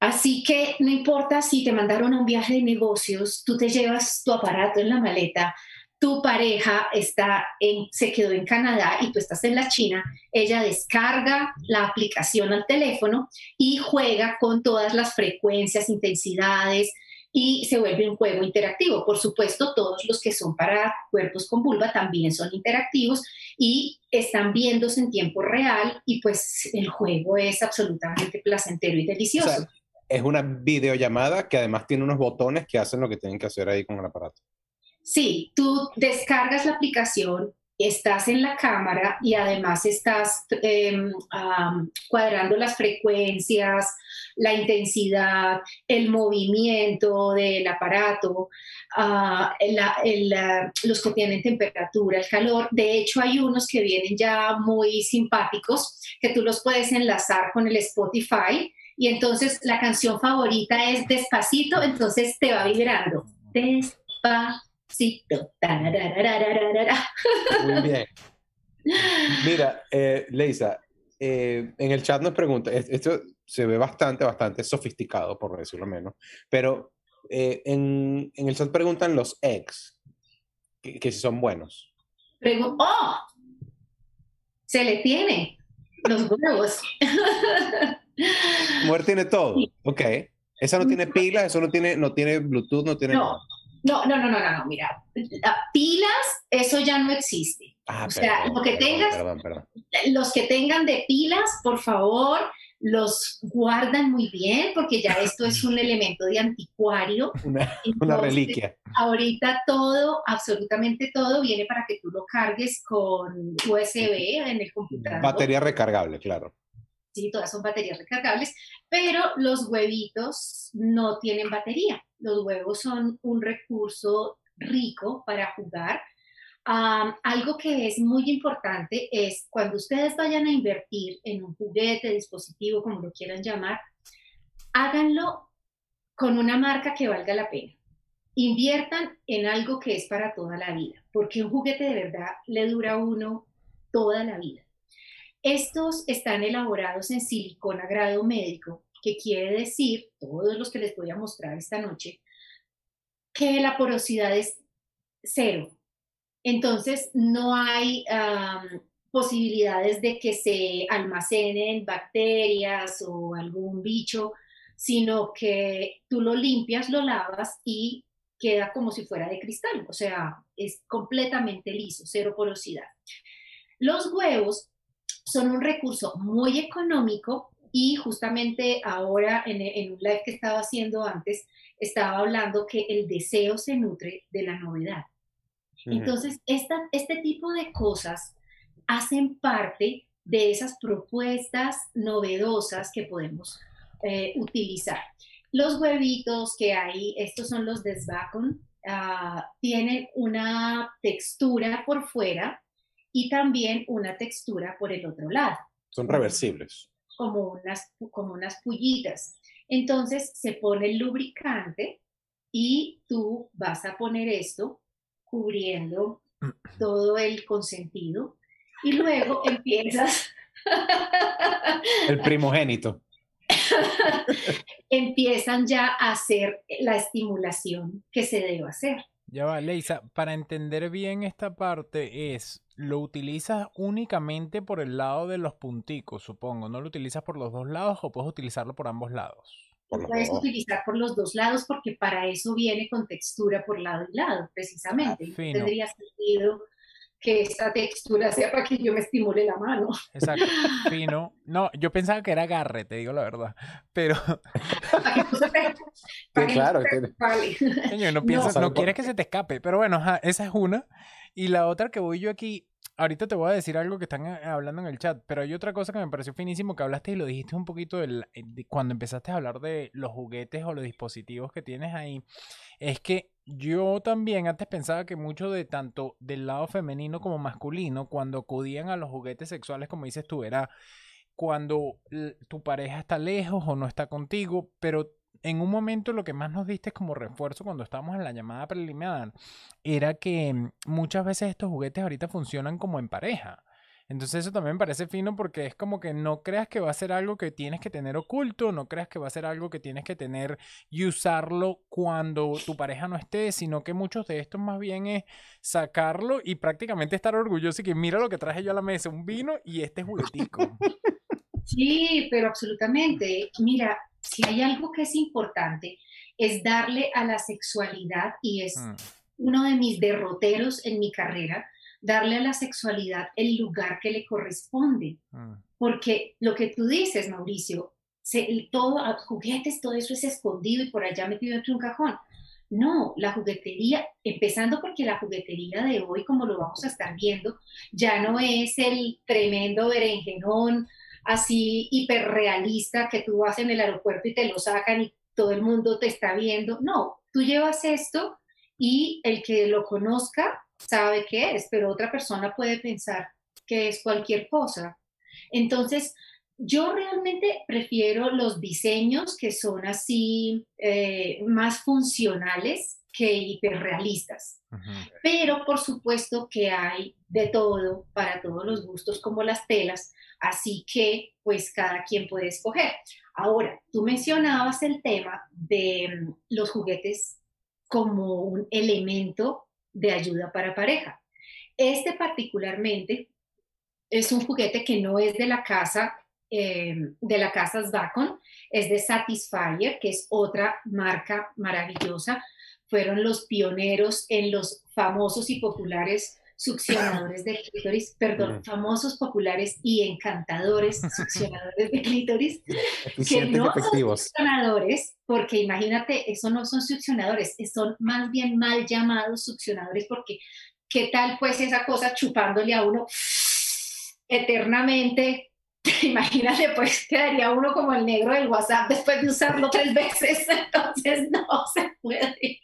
Así que no importa si te mandaron a un viaje de negocios, tú te llevas tu aparato en la maleta, tu pareja está en, se quedó en Canadá y tú estás en la China, ella descarga la aplicación al teléfono y juega con todas las frecuencias, intensidades y se vuelve un juego interactivo. Por supuesto, todos los que son para cuerpos con vulva también son interactivos y están viéndose en tiempo real y pues el juego es absolutamente placentero y delicioso. O sea, es una videollamada que además tiene unos botones que hacen lo que tienen que hacer ahí con el aparato. Sí, tú descargas la aplicación, estás en la cámara y además estás um, cuadrando las frecuencias, la intensidad, el movimiento del aparato, uh, los que tienen temperatura, el calor. De hecho, hay unos que vienen ya muy simpáticos que tú los puedes enlazar con el Spotify y entonces la canción favorita es Despacito, entonces te va vibrando. Despacito. Muy bien. Mira, eh, Leisa, eh, en el chat nos pregunta, esto se ve bastante, bastante sofisticado, por decirlo menos, pero eh, en, en, el chat preguntan los ex, que, que si son buenos. Pregu ¡Oh! Se le tiene los huevos. Mujer tiene todo, ok. Esa no tiene pilas, eso no tiene, no tiene Bluetooth, no tiene no. nada. No, no, no, no, no, mira, pilas, eso ya no existe. Ah, o sea, lo que tengas, los que tengan de pilas, por favor, los guardan muy bien porque ya esto es un elemento de anticuario. Una, reliquia. Ahorita todo, absolutamente todo, viene para que tú lo cargues con USB en el computador. Batería recargable, claro. Sí, todas son baterías recargables, pero los huevitos no tienen batería. Los huevos son un recurso rico para jugar algo que es muy importante es cuando ustedes vayan a invertir en un juguete, dispositivo, como lo quieran llamar, háganlo con una marca que valga la pena. Inviertan en algo que es para toda la vida, porque un juguete de verdad le dura a uno toda la vida. Estos están elaborados en silicona grado médico, que quiere decir, todos los que les voy a mostrar esta noche, que la porosidad es cero, entonces, no hay posibilidades de que se almacenen bacterias o algún bicho, sino que tú lo limpias, lo lavas y queda como si fuera de cristal, o sea, es completamente liso, cero porosidad. Los huevos son un recurso muy económico y justamente ahora en, en un live que estaba haciendo antes, estaba hablando que el deseo se nutre de la novedad. Entonces, este tipo de cosas hacen parte de esas propuestas novedosas que podemos eh, utilizar. Los huevitos que hay, estos son los desbacon, ah, tienen una textura por fuera y también una textura por el otro lado. Son reversibles. Como unas, como unas pullitas. Entonces se pone el lubricante y tú vas a poner esto cubriendo todo el consentido y luego empiezas... el primogénito. empiezan ya a hacer la estimulación que se debe hacer. Ya va, Leisa, para entender bien esta parte es, lo utilizas únicamente por el lado de los punticos, supongo, ¿no lo utilizas por los dos lados o puedes utilizarlo por ambos lados? puedes utilizar por los dos lados porque para eso viene con textura por lado y lado, precisamente. Ah, tendría sentido que esa textura sea para que yo me estimule la mano. Exacto, fino. No, yo pensaba que era agarre, te digo la verdad, pero... claro. no, piensas, no, quieres que se te escape, pero bueno, esa es una. Y la otra que voy yo aquí, ahorita te voy a decir algo que están eh, hablando en el chat, pero hay otra cosa que me pareció finísimo que hablaste y lo dijiste un poquito eh, cuando empezaste a hablar de los juguetes o los dispositivos que tienes ahí. Es que yo también antes pensaba que mucho de tanto del lado femenino como masculino, cuando acudían a los juguetes sexuales, como dices tú, era cuando tu pareja está lejos o no está contigo, pero en un momento lo que más nos diste como refuerzo cuando estábamos en la llamada preliminar era que mm, muchas veces estos juguetes ahorita funcionan como en pareja. Entonces eso también parece fino porque es como que no creas que va a ser algo que tienes que tener oculto, no creas que va a ser algo que tienes que tener y usarlo cuando tu pareja no esté, sino que muchos de estos más bien es sacarlo y prácticamente estar orgulloso y que mira lo que traje yo a la mesa, un vino y este juguetico. Sí, pero absolutamente. Mira, si hay algo que es importante, es darle a la sexualidad, y es mm. uno de mis derroteros en mi carrera, darle a la sexualidad el lugar que le corresponde. Mm. Porque lo que tú dices, Mauricio, todo, juguetes, todo eso es escondido y por allá metido dentro de un cajón. No, la juguetería, empezando porque la juguetería de hoy, como lo vamos a estar viendo, ya no es el tremendo berenjenón así hiperrealista que tú vas en el aeropuerto y te lo sacan y todo el mundo te está viendo. No, tú llevas esto y el que lo conozca sabe qué es, pero otra persona puede pensar que es cualquier cosa. Entonces, yo realmente prefiero los diseños que son así eh, más funcionales que hiperrealistas. Pero por supuesto que hay de todo para todos los gustos, como las telas, Así que, pues cada quien puede escoger. Ahora, tú mencionabas el tema de mm, los juguetes como un elemento de ayuda para pareja. Este particularmente es un juguete que no es de la casa, em, de la casa Svacon, es de Satisfyer, que es otra marca maravillosa. Fueron los pioneros en los famosos y populares succionadores de clítoris, perdón, famosos, populares y encantadores succionadores de clítoris, que no son succionadores, porque imagínate, eso no son succionadores, son más bien mal llamados succionadores, porque ¿qué tal pues esa cosa chupándole a uno eternamente? Imagínate, pues quedaría uno como el negro del WhatsApp después de usarlo tres veces, entonces no se puede.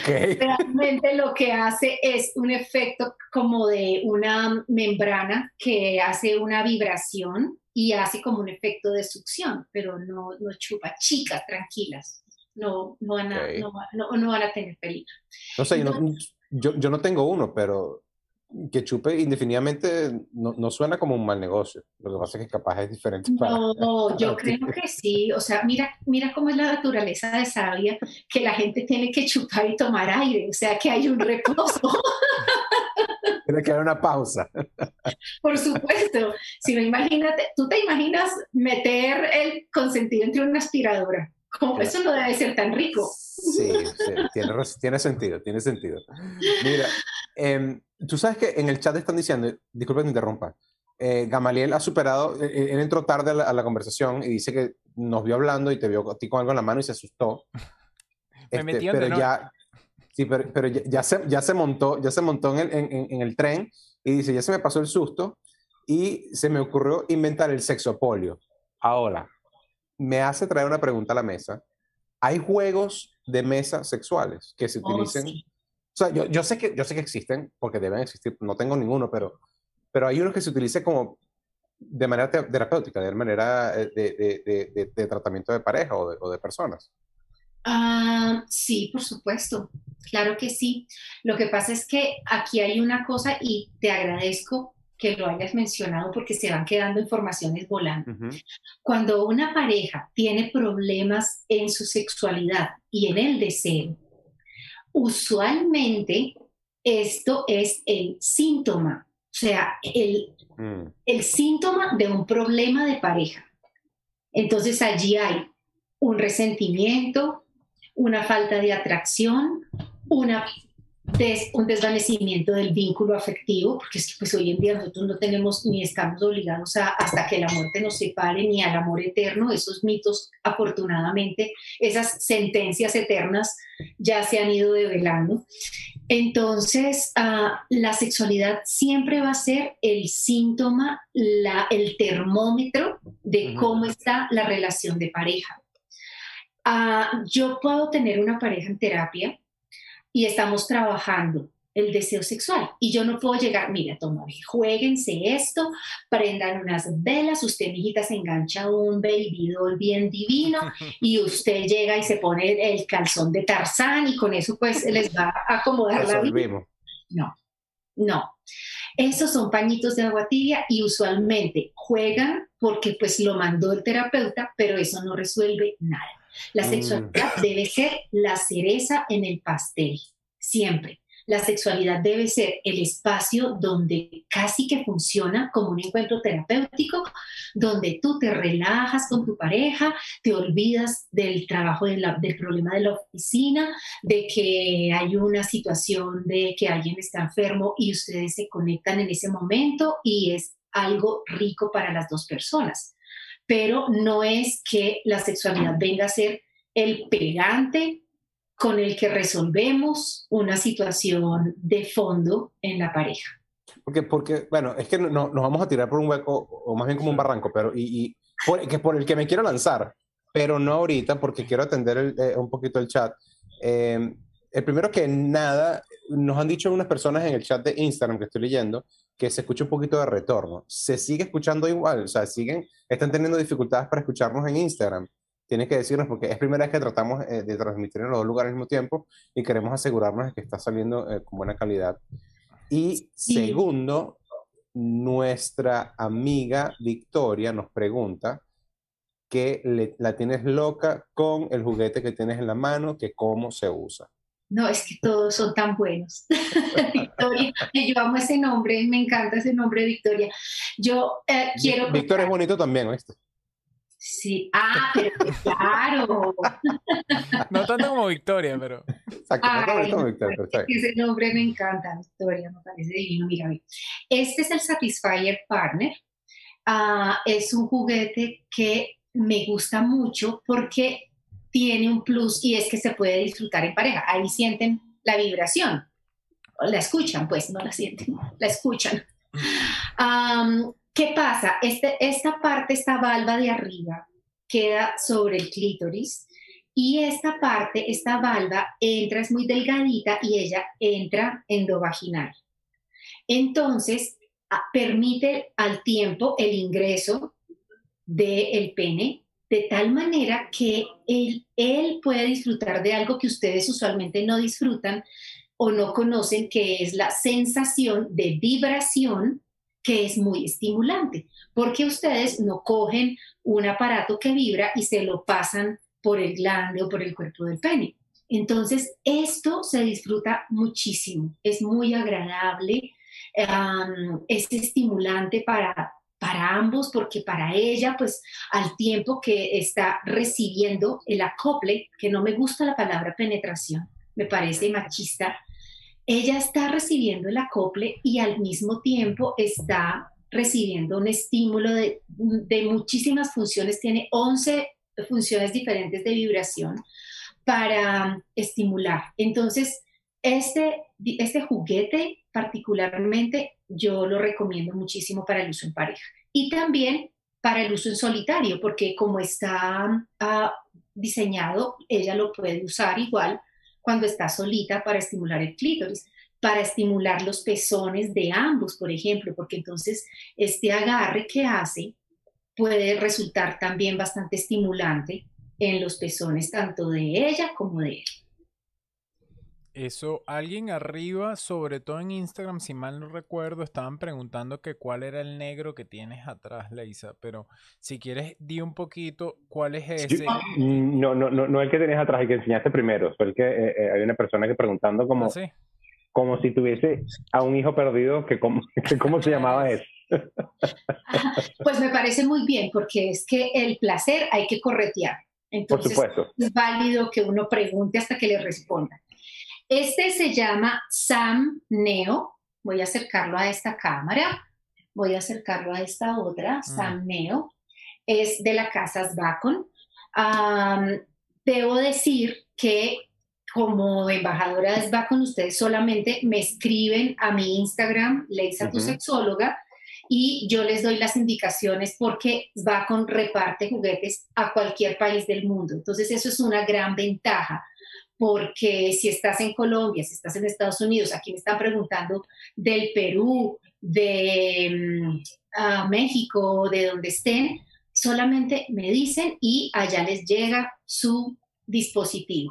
Okay. Realmente lo que hace es un efecto como de una membrana que hace una vibración y hace como un efecto de succión, pero no, no chupa. Chicas, tranquilas, no, no, van, a, no, no, van a tener peligro. No sé, yo, yo no tengo uno, pero que chupe indefinidamente no, no, suena como un mal negocio. Lo que pasa es que capaz es diferente. no, yo creo que sí. O sea, mira, mira cómo es la naturaleza de sabia, que la gente tiene que chupar y tomar aire, o sea, que hay un reposo. Tiene que haber una pausa. Por supuesto. Si no, imagínate, tú te imaginas meter el consentido entre una aspiradora. Como eso no debe ser tan rico. Sí, sí tiene, tiene sentido, tiene sentido. Mira, eh, Tú sabes que en el chat están diciendo, disculpe que interrumpa, eh, Gamaliel ha superado, eh, él, entró tarde a la, conversación y dice que nos vio hablando y te vio a ti con algo en la mano y se asustó. me este, pero ya, sí, pero, pero ya, se, ya se montó, ya se montó en el, en, el tren y dice, ya se me pasó el susto y se me ocurrió inventar el sexopolio. Ahora, me hace traer una pregunta a la mesa. ¿Hay juegos de mesa sexuales que se oh, utilicen? O sea, yo, yo, sé que, yo sé que existen, porque deben existir, no tengo ninguno, pero, pero hay unos que se utilicen como de manera terapéutica, de manera eh, de, de, de, tratamiento de pareja o de, o de personas. Ah, sí, por supuesto, claro que sí. Lo que pasa es que aquí hay una cosa y te agradezco que lo hayas mencionado porque se van quedando informaciones volando. Cuando una pareja tiene problemas en su sexualidad y en el deseo, usualmente esto es el síntoma, o sea, el, mm. el síntoma de un problema de pareja. Entonces allí hay un resentimiento, una falta de atracción, una un desvanecimiento del vínculo afectivo, porque es que pues hoy en día nosotros no tenemos ni estamos obligados a hasta que la muerte nos separe ni al amor eterno, esos mitos afortunadamente, esas sentencias eternas ya se han ido develando. Entonces, ah, la sexualidad siempre va a ser el síntoma, la, el termómetro de cómo está la relación de pareja. Ah, yo puedo tener una pareja en terapia y estamos trabajando el deseo sexual. Y yo no puedo llegar, mira, toma, jueguense esto, prendan unas velas, usted, mijita, se engancha un baby bien divino y usted llega y se pone el calzón de Tarzán y con eso pues les va a acomodar la vida. No, no. Esos son pañitos de agua tibia y usualmente juegan porque pues lo mandó el terapeuta, pero eso no resuelve nada. La mm. sexualidad debe ser la cereza en el pastel, siempre. La sexualidad debe ser el espacio donde casi que funciona como un encuentro terapéutico, donde tú te relajas con tu pareja, te olvidas del trabajo del problema de la oficina, de que hay una situación de que alguien está enfermo y ustedes se conectan en ese momento y es algo rico para las dos personas pero no es que la sexualidad venga a ser el pegante con el que resolvemos una situación de fondo en la pareja. Porque, porque bueno, es que no, nos vamos a tirar por un hueco, o más bien como un barranco, pero y, y por, que por el que me quiero lanzar, pero no ahorita porque quiero atender eh, un poquito el chat. Eh, el primero que nada, nos han dicho unas personas en el chat de Instagram que estoy leyendo que se escucha un poquito de retorno. Se sigue escuchando igual, o sea, siguen, están teniendo dificultades para escucharnos en Instagram. Tienen que decirnos porque es primera vez que tratamos eh, de transmitir en los dos lugares al mismo tiempo y queremos asegurarnos de que está saliendo eh, con buena calidad. Y segundo, nuestra amiga Victoria nos pregunta que la tienes loca con el juguete que tienes en la mano, que cómo se usa. No, es que todos son tan buenos. Victoria, yo amo ese nombre, me encanta ese nombre, Victoria. Yo eh, quiero... Victoria es bonito también, ¿oíste? Sí, ah, pero claro. No tanto como Victoria, pero. Exacto, no tanto como Victoria, pero está bien. Ese nombre me encanta, Victoria, me parece divino. Mira, este es el Satisfyer Partner. Ah, es un juguete que me gusta mucho porque tiene un plus y es que se puede disfrutar en pareja. Ahí sienten la vibración. La escuchan, pues, no la sienten, la escuchan. Am, ¿Qué pasa? Este, esta parte, esta valva de arriba, queda sobre el clítoris y esta parte, esta valva, entra, es muy delgadita y ella entra endovaginal. Entonces, permite al tiempo el ingreso del pene de tal manera que él, él puede disfrutar de algo que ustedes usualmente no disfrutan o no conocen, que es la sensación de vibración que es muy estimulante, porque ustedes no cogen un aparato que vibra y se lo pasan por el glande o por el cuerpo del pene. Entonces, esto se disfruta muchísimo, es muy agradable, es estimulante para, para ambos, porque para ella, pues al tiempo que está recibiendo el acople, que no me gusta la palabra penetración, me parece machista, ella está recibiendo el acople y al mismo tiempo está recibiendo un estímulo de, de muchísimas funciones, tiene 11 funciones diferentes de vibración para estimular. Entonces, este, este juguete particularmente yo lo recomiendo muchísimo para el uso en pareja y también para el uso en solitario, porque como está ah, diseñado, ella lo puede usar igual cuando está solita para estimular el clítoris, para estimular los pezones de ambos, por ejemplo, porque entonces este agarre que hace puede resultar también bastante estimulante en los pezones tanto de ella como de él. Eso, alguien arriba, sobre todo en Instagram, si mal no recuerdo, estaban preguntando que cuál era el negro que tienes atrás, Leisa. Pero si quieres, di un poquito cuál es ese. Mm, No, no, no, no el que tenías atrás, el que enseñaste primero. Fue el que eh, eh, hay una persona que preguntando como, ¿Ah, sí? como si tuviese a un hijo perdido, que cómo, que cómo se llamaba eso. Pues me parece muy bien, porque es que el placer hay que corretear. Por Entonces, supuesto. es válido que uno pregunte hasta que le responda. Este se llama Sam Neo. Voy a acercarlo a esta cámara. Voy a acercarlo a esta otra, Sam Neo. Es de la casa Sbacon. Am, debo decir que como embajadora de Sbacon, ustedes solamente me escriben a mi Instagram, Leisa tu sexóloga, y yo les doy las indicaciones porque Sbacon reparte juguetes a cualquier país del mundo. Entonces eso es una gran ventaja porque si estás en Colombia, si estás en Estados Unidos, aquí me están preguntando del Perú, de ah, México, de donde estén, solamente me dicen y allá les llega su dispositivo.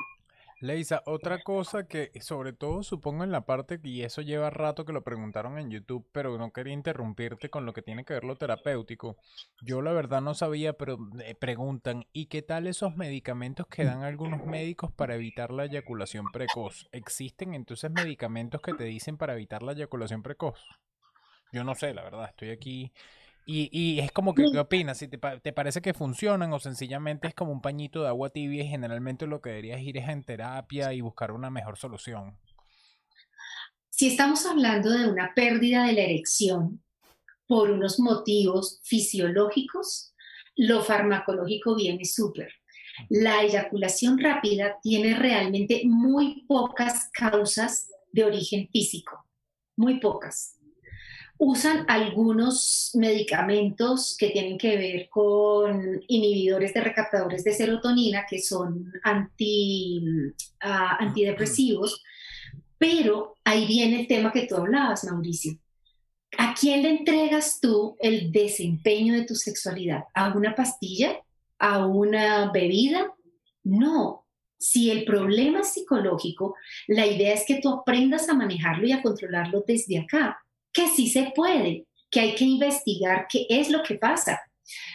Leisa, otra cosa que sobre todo supongo en la parte, y eso lleva rato que lo preguntaron en YouTube, pero no quería interrumpirte con lo que tiene que ver lo terapéutico. Yo la verdad no sabía, pero preguntan, ¿y qué tal esos medicamentos que dan algunos médicos para evitar la eyaculación precoz? ¿Existen entonces medicamentos que te dicen para evitar la eyaculación precoz? Yo no sé, la verdad, estoy aquí. Y, y es como que, ¿qué opinas? Si te, te parece que funcionan o sencillamente es como un pañito de agua tibia y generalmente lo que deberías ir es en terapia y buscar una mejor solución. Si estamos hablando de una pérdida de la erección por unos motivos fisiológicos, lo farmacológico viene súper. La eyaculación rápida tiene realmente muy pocas causas de origen físico, muy pocas. Usan algunos medicamentos que tienen que ver con inhibidores de recaptadores de serotonina, que son anti, ah, antidepresivos, pero ahí viene el tema que tú hablabas, Mauricio. ¿A quién le entregas tú el desempeño de tu sexualidad? ¿A una pastilla? ¿A una bebida? No. Si el problema es psicológico, la idea es que tú aprendas a manejarlo y a controlarlo desde acá, que sí se puede, que hay que investigar qué es lo que pasa.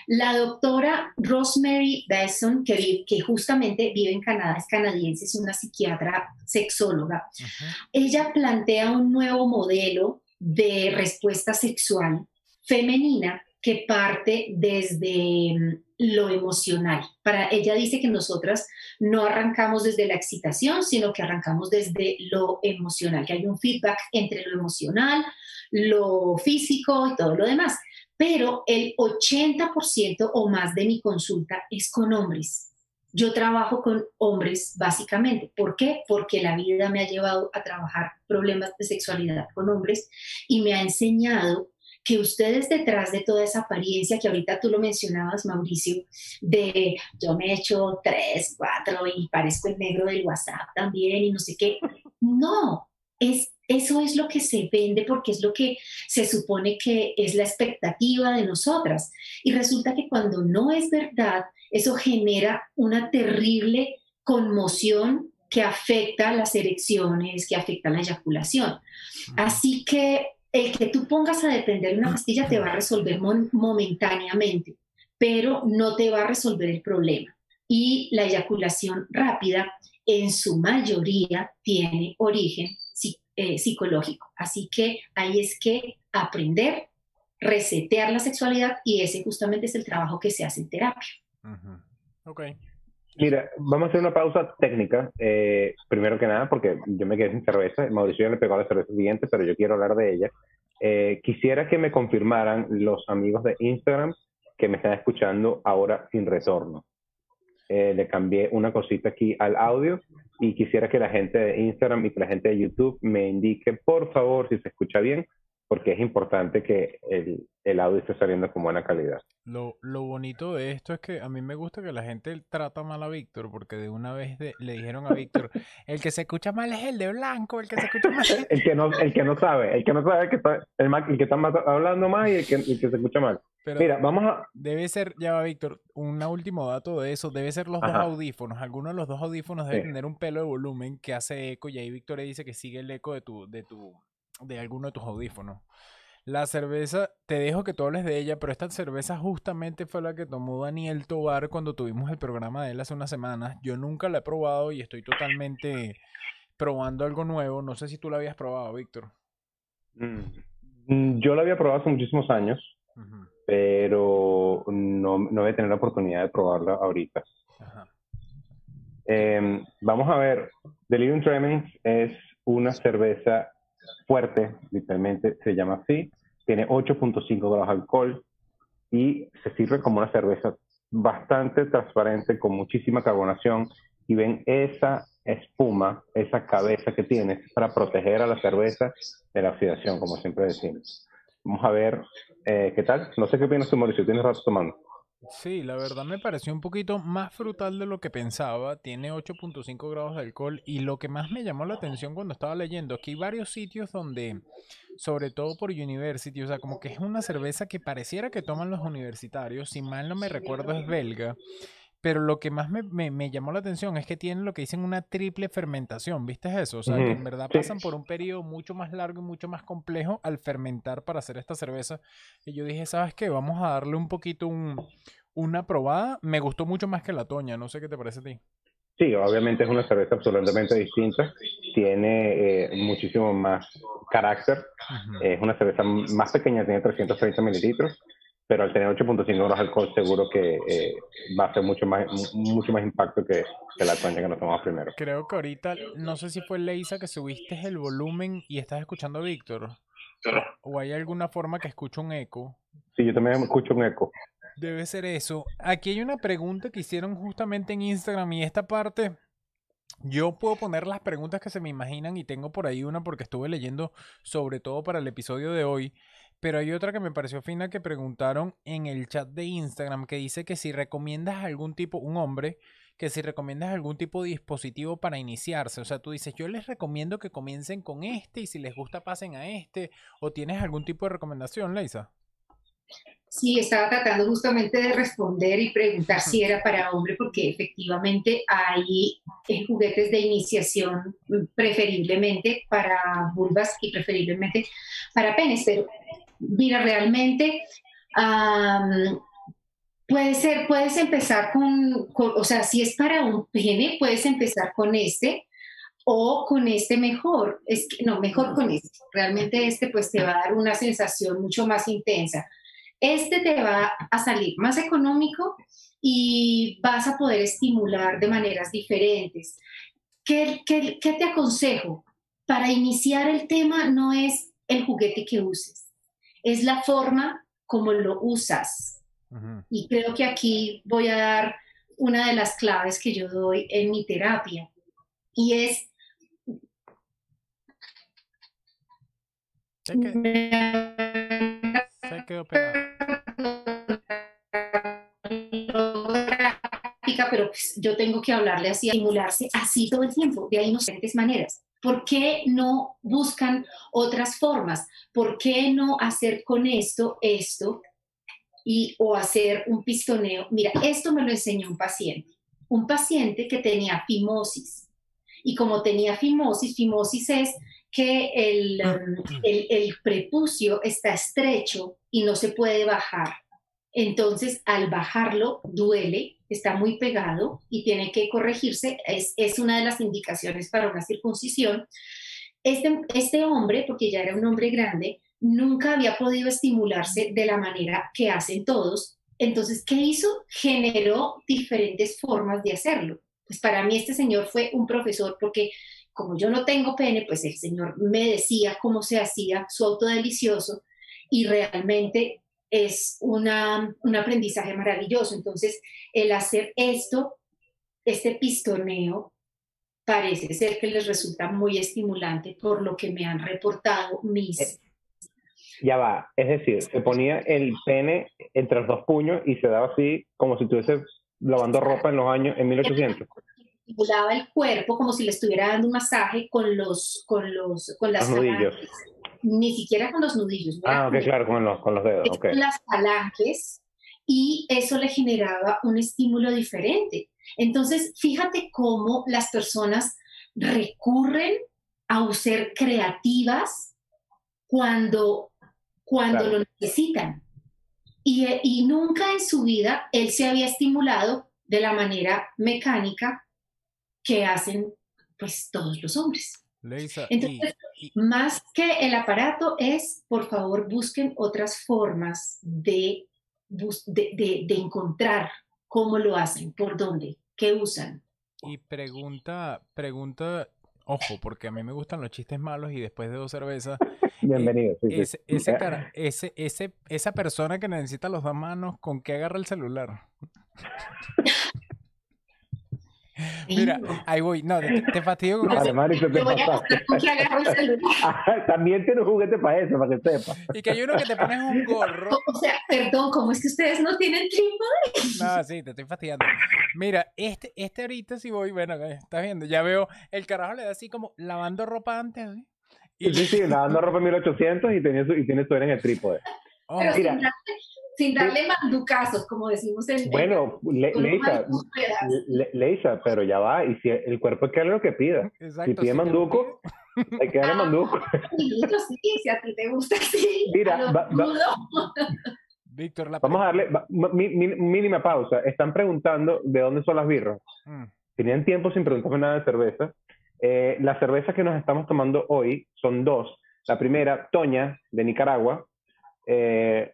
La doctora Rosemary Dyson, que, vi- que justamente vive en Canadá, es canadiense, es una psiquiatra sexóloga, Ujú. ella plantea un nuevo modelo de respuesta sexual femenina que parte desde mm, lo emocional. Para ella dice que nosotras no arrancamos desde la excitación, sino que arrancamos desde lo emocional, que hay un feedback entre lo emocional, lo físico y todo lo demás. Pero el 80% o más de mi consulta es con hombres. Yo trabajo con hombres básicamente. ¿Por qué? Porque la vida me ha llevado a trabajar problemas de sexualidad con hombres y me ha enseñado que ustedes detrás de toda esa apariencia que ahorita tú lo mencionabas, Mauricio, de yo me he hecho tres, cuatro y parezco el negro del WhatsApp también y no sé qué. No, es, eso es lo que se vende porque es lo que se supone que es la expectativa de nosotras. Y resulta que cuando no es verdad, eso genera una terrible conmoción que afecta las erecciones, que afecta la eyaculación. Así que el que tú pongas a depender de una pastilla te va a resolver momentáneamente, pero no te va a resolver el problema. Y la eyaculación rápida en su mayoría tiene origen eh, psicológico. Así que ahí es que aprender, resetear la sexualidad y ese justamente es el trabajo que se hace en terapia. Ok. Mira, vamos a hacer una pausa técnica, eh, primero que nada, porque yo me quedé sin cerveza, Mauricio ya le pegó la cerveza siguiente, pero yo quiero hablar de ella. Eh, quisiera que me confirmaran los amigos de Instagram que me están escuchando ahora sin retorno. Eh, le cambié una cosita aquí al audio y quisiera que la gente de Instagram y que la gente de YouTube me indique, por favor, si se escucha bien, porque es importante que el, el, audio esté saliendo con buena calidad. Lo, lo, bonito de esto es que a mí me gusta que la gente trata mal a Víctor, porque de una vez le dijeron a Víctor, el que se escucha mal es el de blanco, el que se escucha mal el que no El que no sabe, el que no sabe que está, el, el que está hablando más y el que, el que se escucha mal. Mira, vamos a... Debe ser, ya va Víctor, un último dato de eso, debe ser los dos audífonos. Alguno de los dos audífonos debe tener un pelo de volumen que hace eco y ahí Víctor le dice que sigue el eco de tu, de tu, de alguno de tus audífonos. La cerveza, te dejo que tú hables de ella, pero esta cerveza justamente fue la que tomó Daniel Tobar cuando tuvimos el programa de él hace unas semanas. Yo nunca la he probado y estoy totalmente probando algo nuevo. No sé si tú la habías probado, Víctor. Mm, yo la había probado hace muchísimos años, pero no, no voy a tener la oportunidad de probarla ahorita. Em, vamos a ver, Delirium Tremens es una cerveza fuerte, literalmente se llama así, tiene 8.5 grados de alcohol y se sirve como una cerveza bastante transparente con muchísima carbonación y ven esa espuma, esa cabeza que tiene para proteger a la cerveza de la oxidación, como siempre decimos. Vamos a ver eh, qué tal. No sé qué opinas tú, Mauricio. ¿Tienes rato tomando? Sí, la verdad me pareció un poquito más frutal de lo que pensaba. Tiene 8.5 grados de alcohol y lo que más me llamó la atención cuando estaba leyendo, aquí hay varios sitios donde, sobre todo por University, o sea, como que es una cerveza que pareciera que toman los universitarios, si mal no me recuerdo es belga, pero lo que más me, llamó la atención es que tienen lo que dicen una triple fermentación, ¿viste eso? O sea, que en verdad pasan por un periodo mucho más largo y mucho más complejo al fermentar para hacer esta cerveza. Y yo dije, ¿sabes qué? Vamos a darle un poquito una probada. Me gustó mucho más que la Toña, no sé qué te parece a ti. Sí, obviamente es una cerveza absolutamente distinta, tiene eh, muchísimo más carácter, es una cerveza más pequeña, tiene 330 mililitros, pero al tener 8.5 horas alcohol seguro que eh, va a hacer mucho más, mucho más impacto que, la cuenta que nos tomamos primero. Creo que ahorita, no sé si fue Leisa que subiste el volumen y estás escuchando a Víctor. ¿O hay alguna forma que escucho un eco? Sí, yo también escucho un eco. Debe ser eso. Aquí hay una pregunta que hicieron justamente en Instagram y esta parte... Yo puedo poner las preguntas que se me imaginan y tengo por ahí una porque estuve leyendo sobre todo para el episodio de hoy. Pero hay otra que me pareció fina que preguntaron en el chat de Instagram que dice que si recomiendas algún tipo, un hombre, que si recomiendas algún tipo de dispositivo para iniciarse. O sea, tú dices, yo les recomiendo que comiencen con este y si les gusta pasen a este. ¿O tienes algún tipo de recomendación, Leisa? Sí, estaba tratando justamente de responder y preguntar si era para hombre, porque efectivamente hay eh, juguetes de iniciación mm, preferiblemente para vulvas y preferiblemente para penes, pero mira, realmente puede ser, puedes empezar con, o sea, si es para un pene, puedes empezar con este o con este mejor, es que, no, mejor con este. Realmente este pues te va a dar una sensación mucho más intensa. este te va a salir más económico y vas a poder estimular de maneras diferentes. ¿Qué, qué, te aconsejo? Para iniciar el tema no es el juguete que uses, es la forma como lo usas. Y creo que aquí voy a dar una de las claves que yo doy en mi terapia y es Se quedó, se quedó pegado. pero pues, yo tengo que hablarle así, estimularse así todo el tiempo, de ahí diferentes maneras. ¿Por qué no buscan otras formas? ¿Por qué no hacer con esto esto y o hacer un pistoneo? Mira, esto me lo enseñó un paciente, un paciente que tenía fimosis. Y como tenía fimosis, fimosis es que el, el, el prepucio está estrecho y no se puede bajar. Entonces, al bajarlo, duele, está muy pegado y tiene que corregirse. Es, una de las indicaciones para una circuncisión. Este, este hombre, porque ya era un hombre grande, nunca había podido estimularse de la manera que hacen todos. Entonces, ¿qué hizo? Generó diferentes formas de hacerlo. Pues para mí este señor fue un profesor porque como yo no tengo pene, pues el señor me decía cómo se hacía su auto delicioso y realmente es una, un aprendizaje maravilloso. Entonces, el hacer esto, este pistoneo, parece ser que les resulta muy estimulante por lo que me han reportado mis... Eh, ya va, es decir, se ponía el pene entre los dos puños y se daba así como si estuviese lavando ropa en los años, en 1800 estimulaba el cuerpo como si le estuviera dando un masaje con los con los con las ni siquiera con los nudillos. Ah, ok, claro, con los, con los dedos. Con las falanges y eso le generaba un estímulo diferente. Entonces, fíjate cómo las personas recurren a ser creativas cuando, cuando lo necesitan. Y, y nunca en su vida él se había estimulado de la manera mecánica que hacen pues todos los hombres. Entonces, más que el aparato es, por favor, busquen otras formas de, de, de, encontrar cómo lo hacen, por dónde, qué usan. Y pregunta, pregunta, ojo, porque a mí me gustan los chistes malos y después de dos cervezas. Bienvenido. ese, ese, ese, ese, esa persona que necesita los dos manos, ¿con qué agarra el celular? Mira, ahí voy. No, te, te fastidio con eso. También tiene un juguete para eso, para que sepa. Y que hay uno que te pones un gorro. O sea, perdón, ¿cómo es que ustedes no tienen trípode? No, sí, te estoy fastidiando. Mira, este, este ahorita si voy, bueno, estás viendo, ya veo, el carajo le da así como lavando ropa antes, Y... Sí, sí, lavando ropa en 1800 y tiene su, y tiene su en el trípode. Oh, Pero mira, sin darle manducazos, como decimos en Bueno, Leisa, Leisa, pero ya va, y si el cuerpo es que lo que pida. Exacto, si pide manduco, hay que darle ah, manduco. Sí, si a ti te gusta, sí. Mira, va, Víctor, la vamos a darle mínima pausa. Están preguntando de dónde son las birras. Mm. Tenían tiempo sin preguntarme nada de cerveza. Eh, las cervezas que nos estamos tomando hoy son dos. La primera, Toña, de Nicaragua. Eh,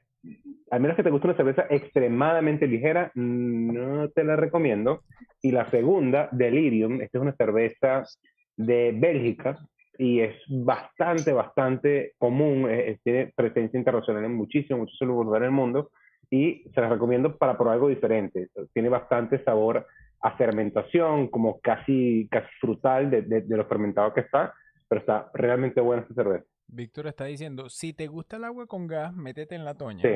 al menos que te guste una cerveza extremadamente ligera, no te la recomiendo. Y la segunda, Delirium, esta es una cerveza de Bélgica y es bastante, bastante común, tiene presencia internacional en muchísimos, muchos lugares del mundo y se la recomiendo para probar algo diferente. Tiene bastante sabor a fermentación, como casi, casi frutal de, de, de lo fermentado que está, pero está realmente buena esta cerveza. Víctor está diciendo, si te gusta el agua con gas, métete en la toña. Sí.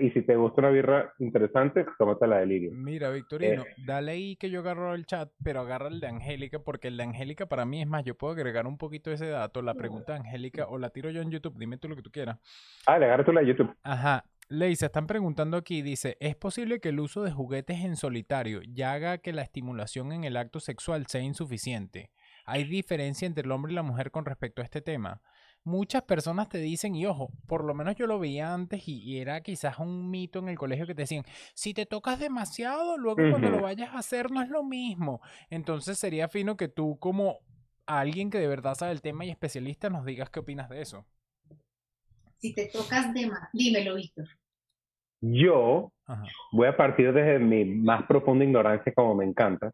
y si te gusta una birra interesante, tómate la delirio. Mira, Victorino, eh. dale ahí que yo agarro el chat, pero agarra el de Angélica, porque el de Angélica para mí es más, yo puedo agregar un poquito ese dato, la pregunta de Angélica, o la tiro yo en YouTube, dime tú lo que tú quieras. Ah, le agarra tú la de YouTube. Ajá. Leisa, están preguntando aquí, dice, ¿es posible que el uso de juguetes en solitario ya haga que la estimulación en el acto sexual sea insuficiente? Hay diferencia entre el hombre y la mujer con respecto a este tema. Muchas personas te dicen, y ojo, por lo menos yo lo veía antes y, era quizás un mito en el colegio que te decían, si te tocas demasiado, luego cuando lo vayas a hacer no es lo mismo. Entonces sería fino que tú como alguien que de verdad sabe el tema y especialista nos digas qué opinas de eso. Si te tocas de más, dímelo, Víctor. Yo voy a partir desde mi más profunda ignorancia, como me encanta.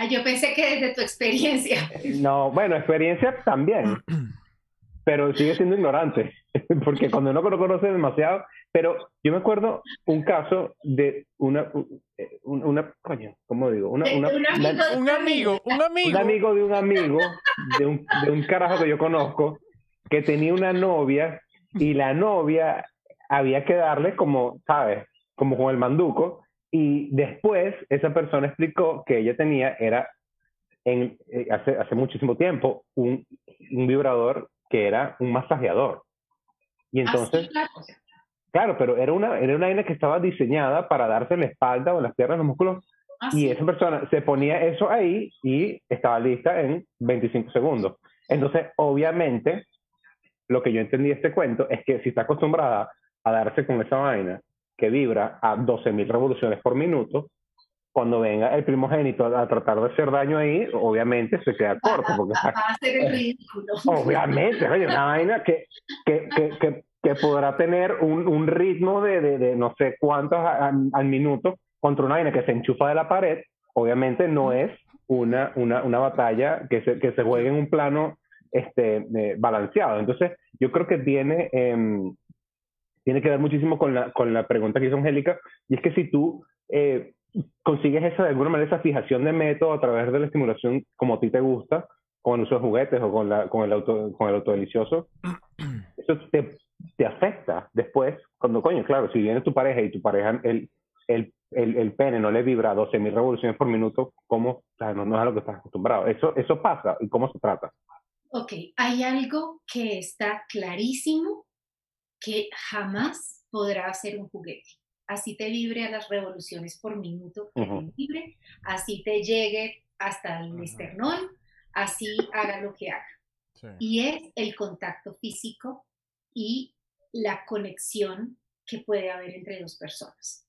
Ah, yo pensé que desde tu experiencia. No, bueno, experiencia también, pero sigue siendo ignorante, porque cuando uno lo conoce demasiado, pero yo me acuerdo un caso de una, una, coño, ¿cómo digo? Una, un amigo, un amigo. Un amigo de un amigo, de un, de un carajo que yo conozco, que tenía una novia y la novia había que darle como, ¿sabes? Como con el manduco. Y después esa persona explicó que ella tenía, era en, eh, hace, hace muchísimo tiempo, un, un vibrador que era un masajeador. Y entonces, claro, pero era una, era una vaina que estaba diseñada para darse en la espalda o en las piernas, los músculos. y esa persona se ponía eso ahí y estaba lista en 25 segundos. Entonces, obviamente, lo que yo entendí de este cuento es que si está acostumbrada a darse con esa vaina que vibra a 12.000 revoluciones por minuto, cuando venga el primogénito a tratar de hacer daño ahí, obviamente se queda corto. Porque va a hacer el ridículo. Obviamente, oye, una vaina que, que, que, que, podrá tener un, un ritmo de, de, de, no sé cuántos al, minuto contra una vaina que se enchufa de la pared, obviamente no es una, una, una batalla que se, que se juegue en un plano este, balanceado. Entonces, yo creo que tiene, em, tiene que ver muchísimo con la, con la pregunta que hizo Angélica, y es que si tú eh, consigues esa, de alguna manera esa fijación de método a través de la estimulación como a ti te gusta, con el uso de juguetes o con, la, con, el, auto, con el auto delicioso, eso te, te, afecta después, cuando, coño, claro, si viene tu pareja y tu pareja, el, el, el, el pene no le vibra a 12.000 revoluciones por minuto, ¿cómo? O sea, no, no, es a lo que estás acostumbrado. Eso, eso pasa, ¿y cómo se trata? Ok, hay algo que está clarísimo que jamás podrá hacer un juguete. Así te vibre a las revoluciones por minuto que te vibre, así te llegue hasta el esternón, así haga lo que haga. Y es el contacto físico y la conexión que puede haber entre dos personas.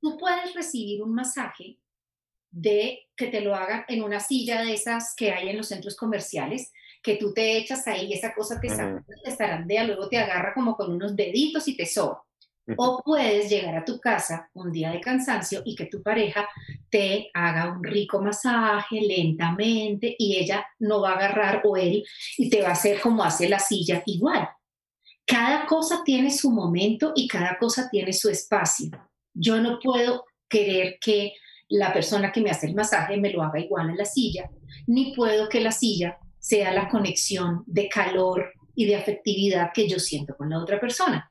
Tú puedes recibir un masaje de que te lo hagan en una silla de esas que hay en los centros comerciales, que tú te echas ahí y esa cosa te, uh te zarandea, luego te agarra como con unos deditos y te soba. O puedes llegar a tu casa un día de cansancio y que tu pareja te haga un rico masaje lentamente y ella no va a agarrar o él y te va a hacer como hace la silla igual. Cada cosa tiene su momento y cada cosa tiene su espacio. Yo no puedo querer que la persona que me hace el masaje me lo haga igual en la silla, ni puedo que la silla sea la conexión de calor y de afectividad que yo siento con la otra persona.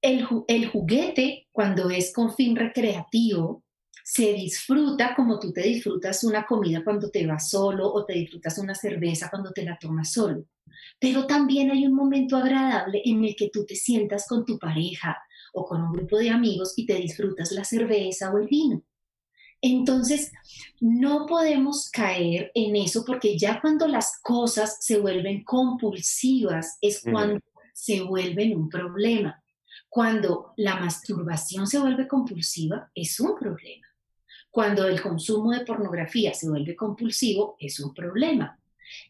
El, juguete, cuando es con fin recreativo, se disfruta como tú te disfrutas una comida cuando te vas solo o te disfrutas una cerveza cuando te la tomas solo. Pero también hay un momento agradable en el que tú te sientas con tu pareja o con un grupo de amigos y te disfrutas la cerveza o el vino. Entonces, no podemos caer en eso porque ya cuando las cosas se vuelven compulsivas es cuando se vuelven un problema. Cuando la masturbación se vuelve compulsiva es un problema. Cuando el consumo de pornografía se vuelve compulsivo es un problema.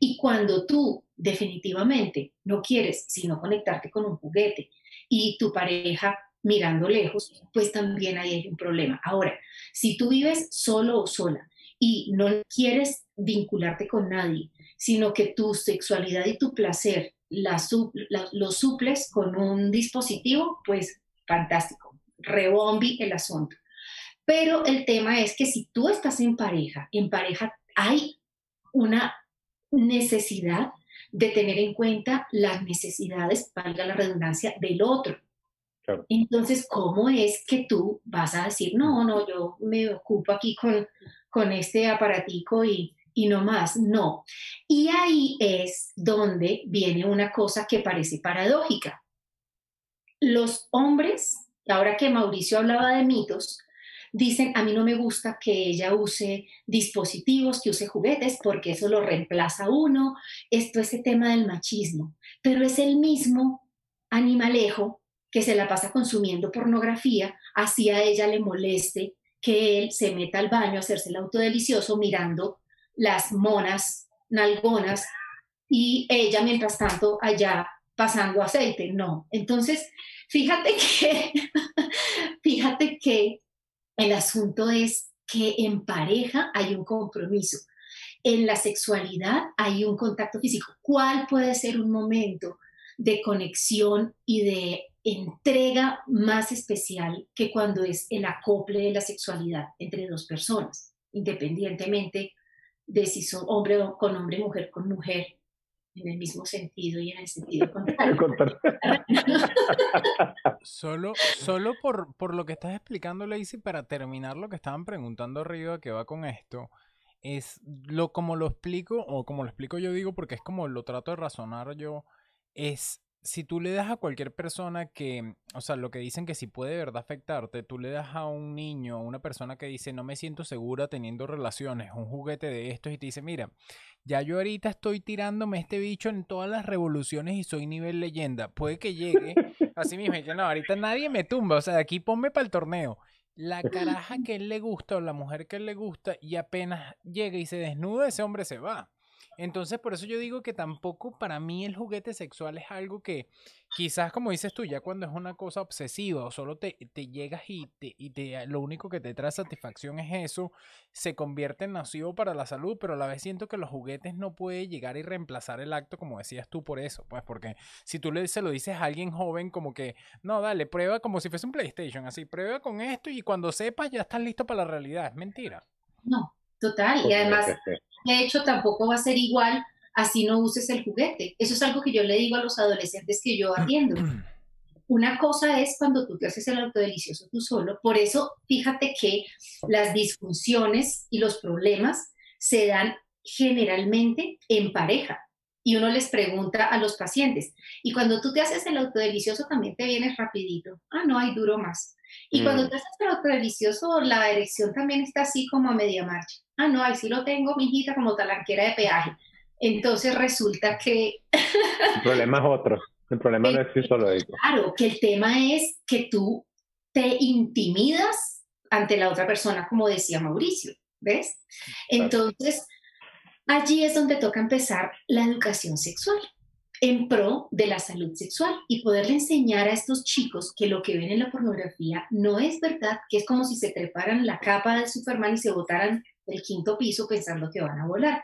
Y cuando tú definitivamente no quieres sino conectarte con un juguete y tu pareja mirando lejos, pues también ahí hay un problema. Ahora, si tú vives solo o sola y no quieres vincularte con nadie, sino que tu sexualidad y tu placer la, suples con un dispositivo, pues fantástico, rebombi el asunto. Pero el tema es que si tú estás en pareja, en pareja hay una necesidad de tener en cuenta las necesidades, valga la redundancia, del otro. Entonces, ¿cómo es que tú vas a decir, no, no, yo me ocupo aquí con, con este aparatico y, y no más? No. Y ahí es donde viene una cosa que parece paradójica. Los hombres, ahora que Mauricio hablaba de mitos, dicen, a mí no me gusta que ella use dispositivos, que use juguetes, porque eso lo reemplaza uno. Esto es el tema del machismo, pero es el mismo animalejo que se la pasa consumiendo pornografía, así a ella le moleste que él se meta al baño a hacerse el auto delicioso mirando las monas nalgonas y ella mientras tanto allá pasando aceite, no. Entonces, fíjate que, fíjate que el asunto es que en pareja hay un compromiso. En la sexualidad hay un contacto físico. ¿Cuál puede ser un momento de conexión y de entrega más especial que cuando es el acople de la sexualidad entre dos personas, independientemente de si son hombre con hombre, mujer con mujer, en el mismo sentido y en el sentido contrario. solo solo por, por lo que estás explicando, Lacey, para terminar lo que estaban preguntando arriba que va con esto, es lo como lo explico, o como lo explico yo digo, porque es como lo trato de razonar yo, es si tú le das a cualquier persona que, o sea, lo que dicen que si puede de verdad afectarte, tú le das a un niño, a una persona que dice, no me siento segura teniendo relaciones, un juguete de estos y te dice, mira, ya yo ahorita estoy tirándome este bicho en todas las revoluciones y soy nivel leyenda. Puede que llegue así mismo y que no, ahorita nadie me tumba, o sea, de aquí ponme para el torneo. La caraja que él le gusta o la mujer que él le gusta y apenas llega y se desnuda, ese hombre se va. Entonces, por eso yo digo que tampoco para mí el juguete sexual es algo que quizás, como dices tú, ya cuando es una cosa obsesiva o solo te, te llegas y, te, y te, lo único que te trae satisfacción es eso, se convierte en nocivo para la salud, pero a la vez siento que los juguetes no pueden llegar y reemplazar el acto, como decías tú, por eso. Pues porque si tú le, se lo dices a alguien joven, como que, no, dale, prueba como si fuese un PlayStation, así, prueba con esto y cuando sepas ya estás listo para la realidad. Es mentira. No, total. Y además de hecho tampoco va a ser igual así no uses el juguete. Eso es algo que yo le digo a los adolescentes que yo atiendo. Una cosa es cuando tú te haces el autodelicioso tú solo. Por eso, fíjate que las disfunciones y los problemas se dan generalmente en pareja. Y uno les pregunta a los pacientes, y cuando tú te haces el autodelicioso también te vienes rapidito. Ah, no, hay duro más. Y cuando mm. te haces el autodelicioso, la erección también está así como a media marcha ah, no, ahí sí lo tengo, mi hijita, como talanquera de peaje. Entonces resulta que... el problema es otro. El problema no es solo eso. Claro, que el tema es que tú te intimidas ante la otra persona, como decía Mauricio, ¿ves? Entonces, allí es donde toca empezar la educación sexual en pro de la salud sexual y poderle enseñar a estos chicos que lo que ven en la pornografía no es verdad, que es como si se treparan la capa de Superman y se botaran del quinto piso pensando que van a volar.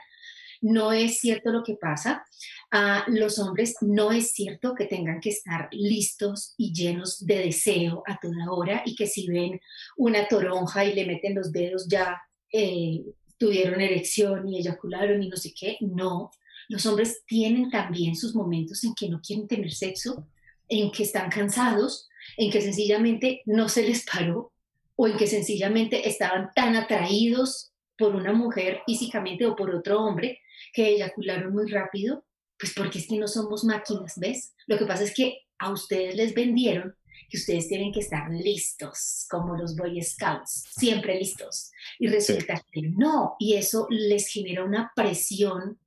No es cierto lo que pasa. a los hombres no es cierto que tengan que estar listos y llenos de deseo a toda hora y que si ven una toronja y le meten los dedos ya eh, tuvieron erección y eyacularon y no sé qué. No, los hombres tienen también sus momentos en que no quieren tener sexo, en que están cansados, en que sencillamente no se les paró o en que sencillamente estaban tan atraídos por una mujer físicamente o por otro hombre que eyacularon muy rápido, pues porque es que no somos máquinas, ¿ves? Lo que pasa es que a ustedes les vendieron que ustedes tienen que estar listos, como los Boy Scouts, siempre listos. Y resulta que no, y eso les genera una presión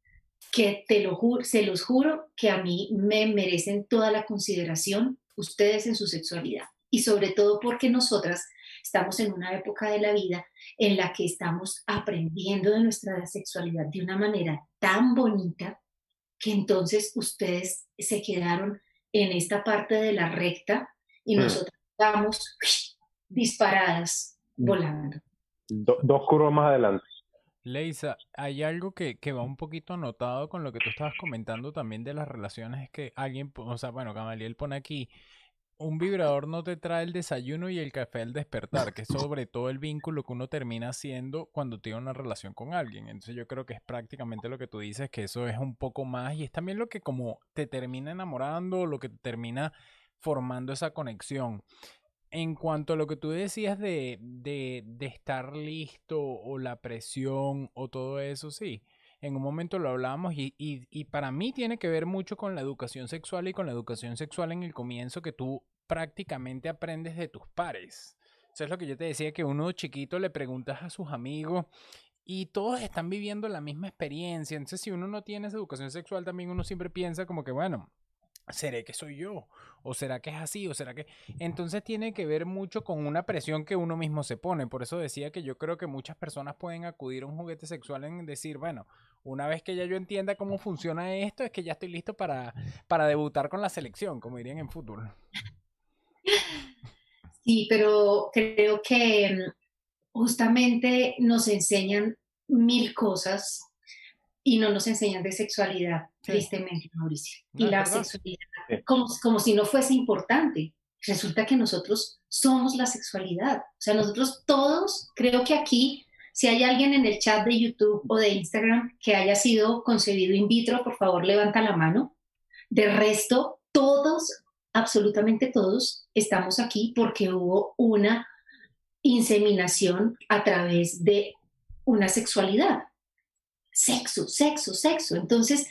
que te lo juro, se los juro que a mí me merecen toda la consideración ustedes en su sexualidad. Y sobre todo porque nosotras estamos en una época de la vida en la que estamos aprendiendo de nuestra sexualidad de una manera tan bonita que entonces ustedes se quedaron en esta parte de la recta y mm. nosotros estamos disparadas mm. volando. dos curvas más adelante. Leisa, hay algo que, que, va un poquito anotado con lo que tú estabas comentando también de las relaciones, es que alguien, o sea, bueno, Gamaliel pone aquí, un vibrador no te trae el desayuno y el café al despertar, que es sobre todo el vínculo que uno termina haciendo cuando tiene una relación con alguien. Entonces yo creo que es prácticamente lo que tú dices, que eso es un poco más y es también lo que como te termina enamorando, lo que te termina formando esa conexión. En cuanto a lo que tú decías de, de, estar listo o la presión o todo eso, sí en un momento lo hablábamos y, y, para mí tiene que ver mucho con la educación sexual y con la educación sexual en el comienzo que tú prácticamente aprendes de tus pares. Eso es lo que yo te decía, que uno chiquito le preguntas a sus amigos y todos están viviendo la misma experiencia. Entonces, si uno no tiene esa educación sexual, también uno siempre piensa como que, bueno, ¿seré que soy yo? ¿O será que es así? ¿O será que...? Entonces tiene que ver mucho con una presión que uno mismo se pone. Por eso decía que yo creo que muchas personas pueden acudir a un juguete sexual en decir, bueno, una vez que ya yo entienda cómo funciona esto, es que ya estoy listo para, para debutar con la selección, como dirían en fútbol. Sí, pero creo que mm, justamente nos enseñan mil cosas y no nos enseñan de sexualidad, tristemente, Mauricio. y la sexualidad, como, como si no fuese importante. Resulta que nosotros somos la sexualidad. O sea, nosotros todos, creo que aquí, si hay alguien en el chat de YouTube o de Instagram que haya sido concebido in vitro, por favor, levanta la mano. De resto, todos, absolutamente todos, estamos aquí porque hubo una inseminación a través de una sexualidad sexo, sexo, sexo. Entonces,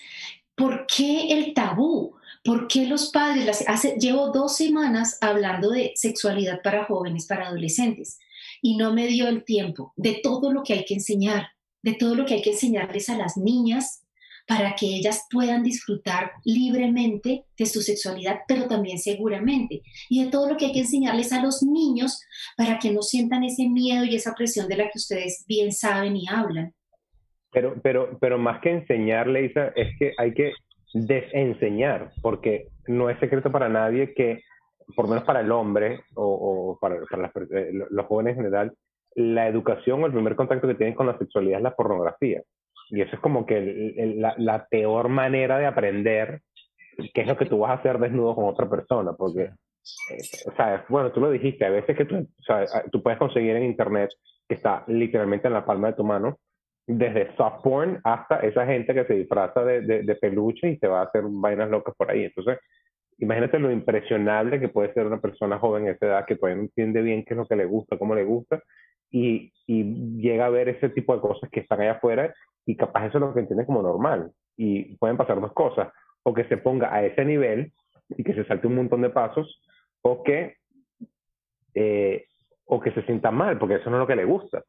¿por qué el tabú? ¿Por qué los padres? hace, llevo dos semanas hablando de sexualidad para jóvenes, para adolescentes, y no me dio el tiempo de todo lo que hay que enseñar, de todo lo que hay que enseñarles a las niñas para que ellas puedan disfrutar libremente de su sexualidad, pero también seguramente, y de todo lo que hay que enseñarles a los niños para que no sientan ese miedo y esa presión de la que ustedes bien saben y hablan. Pero, pero, pero más que enseñarle, Isa, es que hay que desenseñar, porque no es secreto para nadie que, por lo menos para el hombre o, para, eh, los jóvenes en general, la educación o el primer contacto que tienen con la sexualidad es la pornografía. Y eso es como que la, peor manera de aprender qué es lo que tú vas a hacer desnudo con otra persona, porque, eh, o sea, bueno, tú lo dijiste, a veces que tú, o sea, tú puedes conseguir en internet que está literalmente en la palma de tu mano, desde soft porn hasta esa gente que se disfraza de, de, peluche y se va a hacer vainas locas por ahí. Entonces, imagínate lo impresionable que puede ser una persona joven a esa edad que todavía no entiende bien qué es lo que le gusta, cómo le gusta, y, y llega a ver ese tipo de cosas que están allá afuera y capaz eso es lo que entiende como normal. Y pueden pasar dos cosas, o que se ponga a ese nivel y que se salte un montón de pasos, o que, eh, o que se sienta mal, porque eso no es lo que le gusta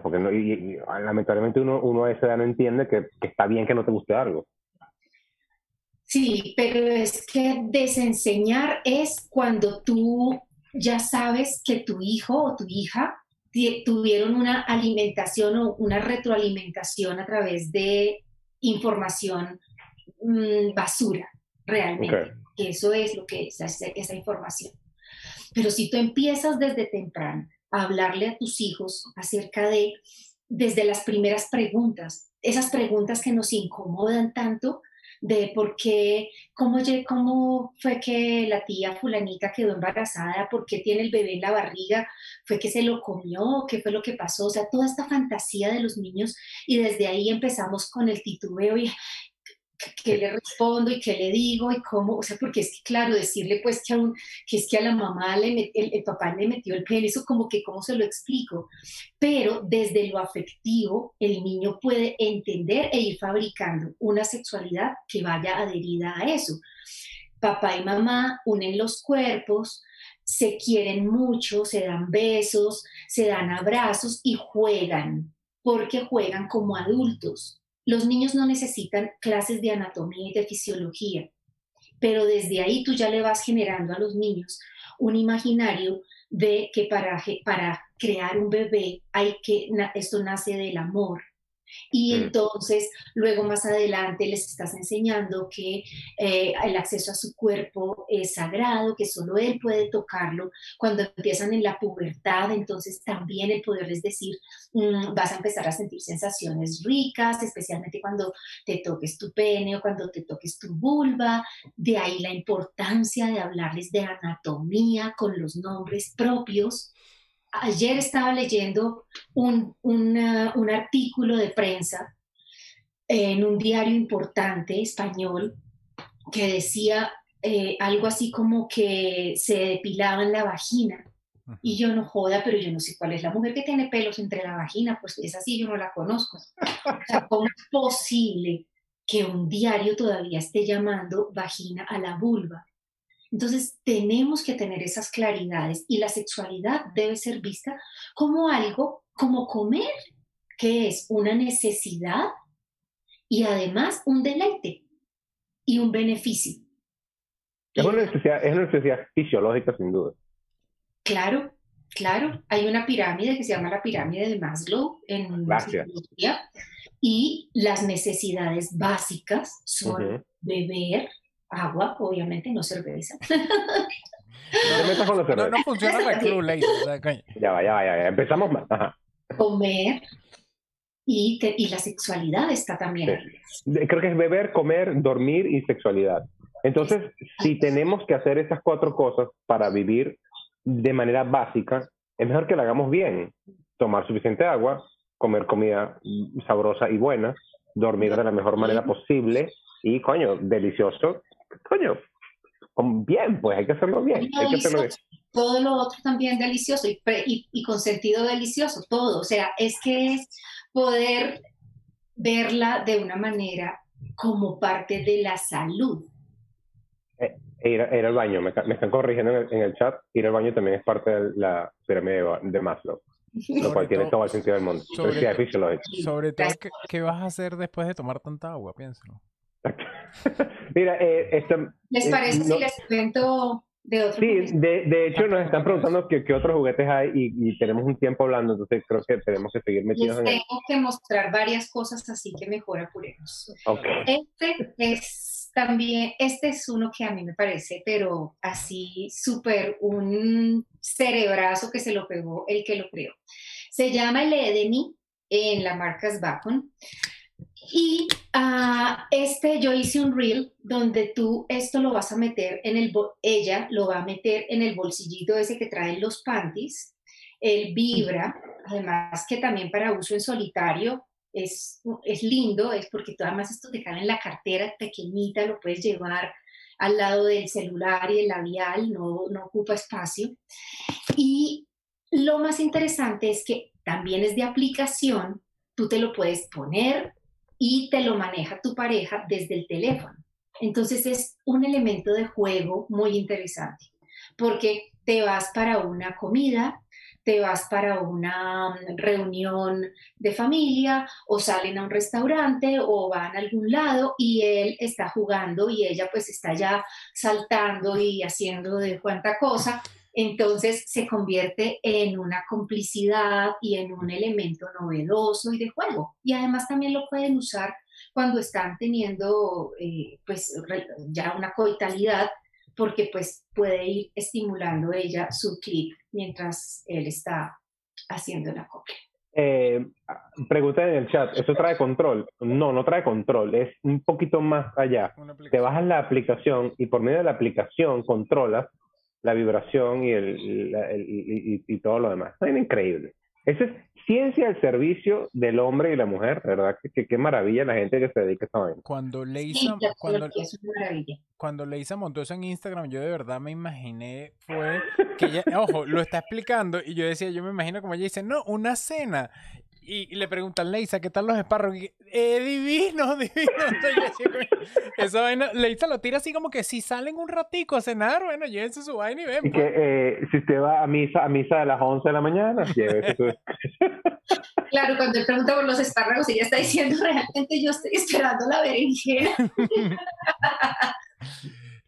porque no, y, lamentablemente uno, uno a esa edad no entiende que, que, está bien que no te guste algo. Sí, pero es que desenseñar es cuando tú ya sabes que tu hijo o tu hija tuvieron una alimentación o una retroalimentación a través de información mm, basura, realmente. Eso es lo que es esa, esa información. Pero si tú empiezas desde temprano hablarle a tus hijos acerca de, desde las primeras preguntas, esas preguntas que nos incomodan tanto, de por qué, cómo, cómo fue que la tía fulanita quedó embarazada, por qué tiene el bebé en la barriga, fue que se lo comió, qué fue lo que pasó, o sea, toda esta fantasía de los niños y desde ahí empezamos con el titubeo y, qué le respondo y qué le digo y cómo, o sea, porque es que, claro, decirle pues que, que es que a la mamá, le el, papá le metió el pene, eso como que, ¿cómo se lo explico? Pero desde lo afectivo, el niño puede entender e ir fabricando una sexualidad que vaya adherida a eso. Papá y mamá unen los cuerpos, se quieren mucho, se dan besos, se dan abrazos y juegan, porque juegan como adultos los niños no necesitan clases de anatomía y de fisiología, pero desde ahí tú ya le vas generando a los niños un imaginario de que para, para crear un bebé hay que, esto nace del amor, y entonces, luego más adelante les estás enseñando que eh, el acceso a su cuerpo es sagrado, que solo él puede tocarlo. Cuando empiezan en la pubertad, entonces también el poderles decir, mm, vas a empezar a sentir sensaciones ricas, especialmente cuando te toques tu pene o cuando te toques tu vulva. De ahí la importancia de hablarles de anatomía con los nombres propios ayer estaba leyendo un, un, artículo de prensa en un diario importante español que decía eh, algo así como que se depilaban la vagina. Y yo no joda, pero yo no sé cuál es la mujer que tiene pelos entre la vagina, pues es así, yo no la conozco. O sea, ¿cómo es posible que un diario todavía esté llamando vagina a la vulva? Entonces, tenemos que tener esas claridades y la sexualidad debe ser vista como algo, como comer, que es una necesidad y además un deleite y un beneficio. Es una necesidad, es una necesidad fisiológica, sin duda. Claro, claro. Hay una pirámide que se llama la pirámide de Maslow en psicología, y las necesidades básicas son Ujú. beber agua, obviamente, no cerveza. No te metas con la No, cerveza. no funciona la club. Ya va, ya va, ya va. Empezamos mal. Ajá. comer y, te- y la sexualidad está también Sí. Creo que es beber, comer, dormir y sexualidad. Entonces, si tenemos que hacer esas cuatro cosas para vivir de manera básica, es mejor que lo hagamos bien. Tomar suficiente agua, comer comida sabrosa y buena, dormir de la mejor manera posible y, coño, delicioso. Coño, con- bien, pues hay que hacerlo bien. Hay que hacerlo bien. Delicioso. Todo lo otro también delicioso y, pre- y, y con sentido delicioso, todo. O sea, es que es poder verla de una manera como parte de la salud. E ir, a- ir al baño, me, están corrigiendo en el, en el chat, ir al baño también es parte de la pirámide de, de Maslow, lo cual tiene todo- el sentido del mundo. sobre todo, ¿qué, qué vas a hacer después de tomar tanta agua? Piénsalo. Mira, eh, esta- ¿Les Eh, parece no- si les cuento de otro sí, de, de hecho nos están preguntando qué, qué otros juguetes hay y, y tenemos un tiempo hablando, entonces creo que tenemos que seguir metidos Les en el... tengo que mostrar varias cosas, así que mejor apuremos. Ok. Este es también, este es uno que a mí me parece, pero así súper un cerebrazo que se lo pegó el que lo creó. Se llama el Edeni en la marca Svacon. Y ah, este yo hice un reel donde tú esto lo vas a meter en el, ella lo va a meter en el bolsillito ese que traen los panties. Él vibra, además que también para uso en solitario es, es lindo, es porque tú además esto te cabe en la cartera pequeñita, lo puedes llevar al lado del celular y el labial, no, no ocupa espacio. Y lo más interesante es que también es de aplicación, tú te lo puedes poner y te lo maneja tu pareja desde el teléfono. Entonces es un elemento de juego muy interesante, porque te vas para una comida, te vas para una mm, reunión de familia o salen a un restaurante o van a algún lado y él está jugando y ella pues está ya saltando y haciendo de cuanta cosa. Entonces se convierte en una complicidad y en un elemento novedoso y de juego. Y además también lo pueden usar cuando están teniendo eh, pues ya una coitalidad porque pues puede ir estimulando ella su clip mientras él está haciendo la copia. Eh, pregunta en el chat, ¿eso trae control? No, no trae control, es un poquito más allá. Te bajas la aplicación y por medio de la aplicación controlas la vibración y, el, la- el- y, y- todo lo demás. Es increíble. Esa es ciencia al servicio del hombre y la mujer, ¿verdad? Que, que- qué maravilla la gente que se dedica a vaina. Cuando Sí, Leisa, la cuando, cuando Leisa montó eso en Instagram, yo de verdad me imaginé, fue que ella, ojo, lo está explicando y yo decía, yo me imagino como ella dice, no, una cena. Y, y le preguntan, Leisa, ¿qué tal los espárragos? Y, eh, divino, divino. Entonces yo decía, "Coño, esa vaina, Leisa lo tira así como que si salen un ratico a cenar, bueno, llévense su vaina y ven. Y que pues". eh, si usted va a misa, a misa a las 11 de la mañana, llévese su- Claro, cuando él pregunta por los espárragos, ella está diciendo realmente yo estoy esperando la berenjena.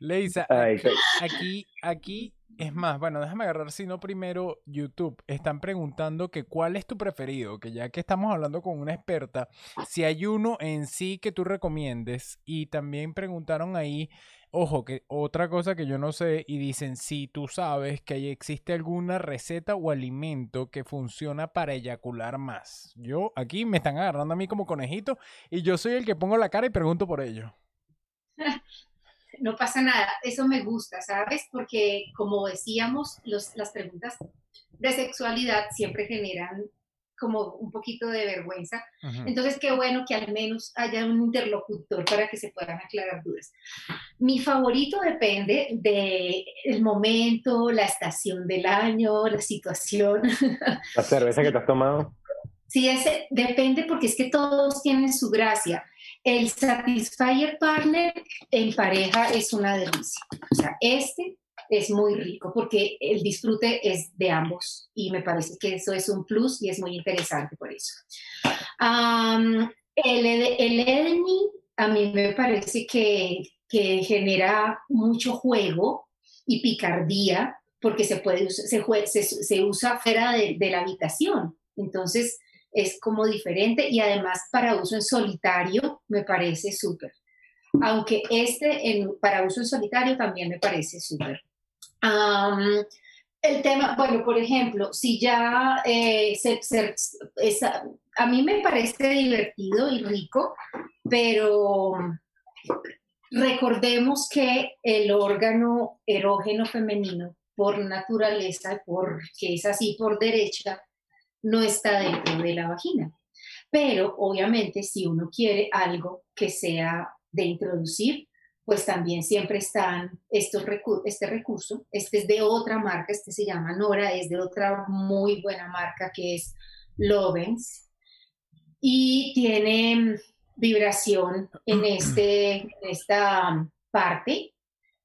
Leisa, Ay, Aquí, aquí, es más, bueno, déjame agarrar, si no primero YouTube. Están preguntando que cuál es tu preferido, que ya que estamos hablando con una experta, si hay uno en sí que tú recomiendes. Y también preguntaron ahí, ojo, que otra cosa que yo no sé, y dicen, si tú sabes que existe alguna receta o alimento que funciona para eyacular más. Yo, aquí me están agarrando a mí como conejito, y yo soy el que pongo la cara y pregunto por ello. No pasa nada, eso me gusta, ¿sabes? Porque como decíamos, los, las preguntas de sexualidad siempre generan como un poquito de vergüenza. Entonces, qué bueno que al menos haya un interlocutor para que se puedan aclarar dudas. Mi favorito depende del momento, la estación del año, la situación. la cerveza que te has tomado. Sí, ese depende porque es que todos tienen su gracia. El Satisfyer Partner en pareja es una delicia. O sea, este es muy rico porque el disfrute es de ambos y me parece que eso es un plus y es muy interesante por eso. El, el Edeni a mí me parece que, que genera mucho juego y picardía, porque se, puede, se, se, usa fuera de la habitación. Entonces, es como diferente y además para uso en solitario me parece súper. Aunque este para uso en solitario también me parece súper. el tema, bueno, por ejemplo, si ya eh, a mí me parece divertido y rico, pero recordemos que el órgano erógeno femenino, por naturaleza, porque es así por derecha, no está dentro de la vagina. Pero obviamente si uno quiere algo que sea de introducir, pues también siempre están estos este recurso. Este es de otra marca, este se llama Nora, es de otra muy buena marca que es Lovens. Y tiene vibración en, este, en esta parte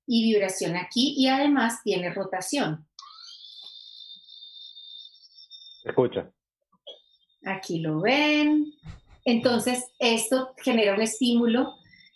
y vibración aquí y además tiene rotación. Escucha. Aquí lo ven. Entonces, esto genera un estímulo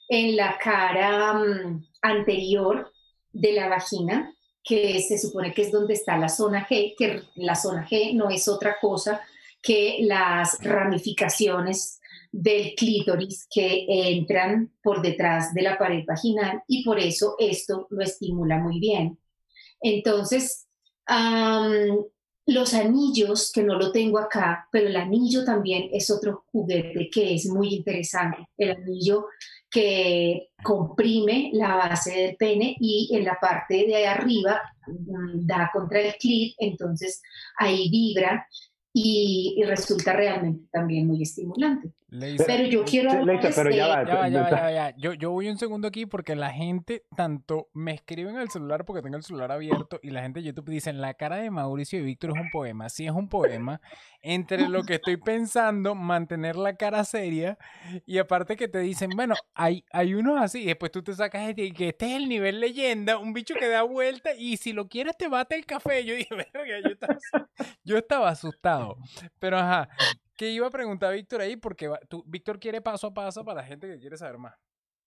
en la cara mm, anterior de la vagina, que se supone que es donde está la zona G, que la zona G no es otra cosa que las ramificaciones del clítoris que entran por detrás de la pared vaginal y por eso esto lo estimula muy bien. Entonces, los anillos, que no lo tengo acá, pero el anillo también es otro juguete que es muy interesante. El anillo que comprime la base del pene y en la parte de arriba mm, da contra el clit, entonces ahí vibra y, resulta realmente también muy estimulante. Pero yo quiero... pero ya ya, ya, ya, Yo, yo voy un segundo aquí porque la gente tanto me escribe en el celular porque tengo el celular abierto y la gente de YouTube dice, la cara de Mauricio y Víctor es un poema. Sí es un poema. Entre lo que estoy pensando, mantener la cara seria y aparte que te dicen, bueno, hay, hay unos así, después tú te sacas este, que este es el nivel leyenda, un bicho que da vuelta y si lo quieres te bate el café. Yo dije, yo estaba, yo estaba asustado. Pero ajá, ¿qué iba a preguntar Víctor ahí? Porque tú, Víctor quiere paso a paso para la gente que quiere saber más.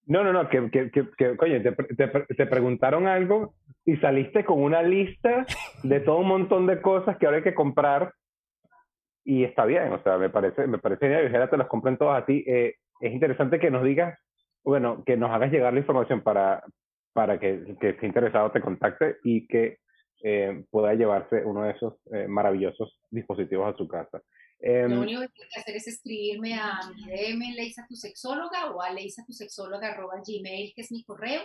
No, no, no, que, que, que, coño, te, te, preguntaron algo y saliste con una lista de todo un montón de cosas que ahora hay que comprar y está bien, o sea, me parece, me parece bien, Vigera, te las compren todas a ti. Eh, es interesante que nos digas, bueno, que nos hagas llegar la información para, para que, que esté interesado te contacte y que eh, pueda llevarse uno de esos eh, maravillosos dispositivos a su casa. Em, Lo único que tiene que hacer es escribirme a mi DM Leisa tu sexóloga o a leisa tu sexóloga arroba gmail, que es mi correo.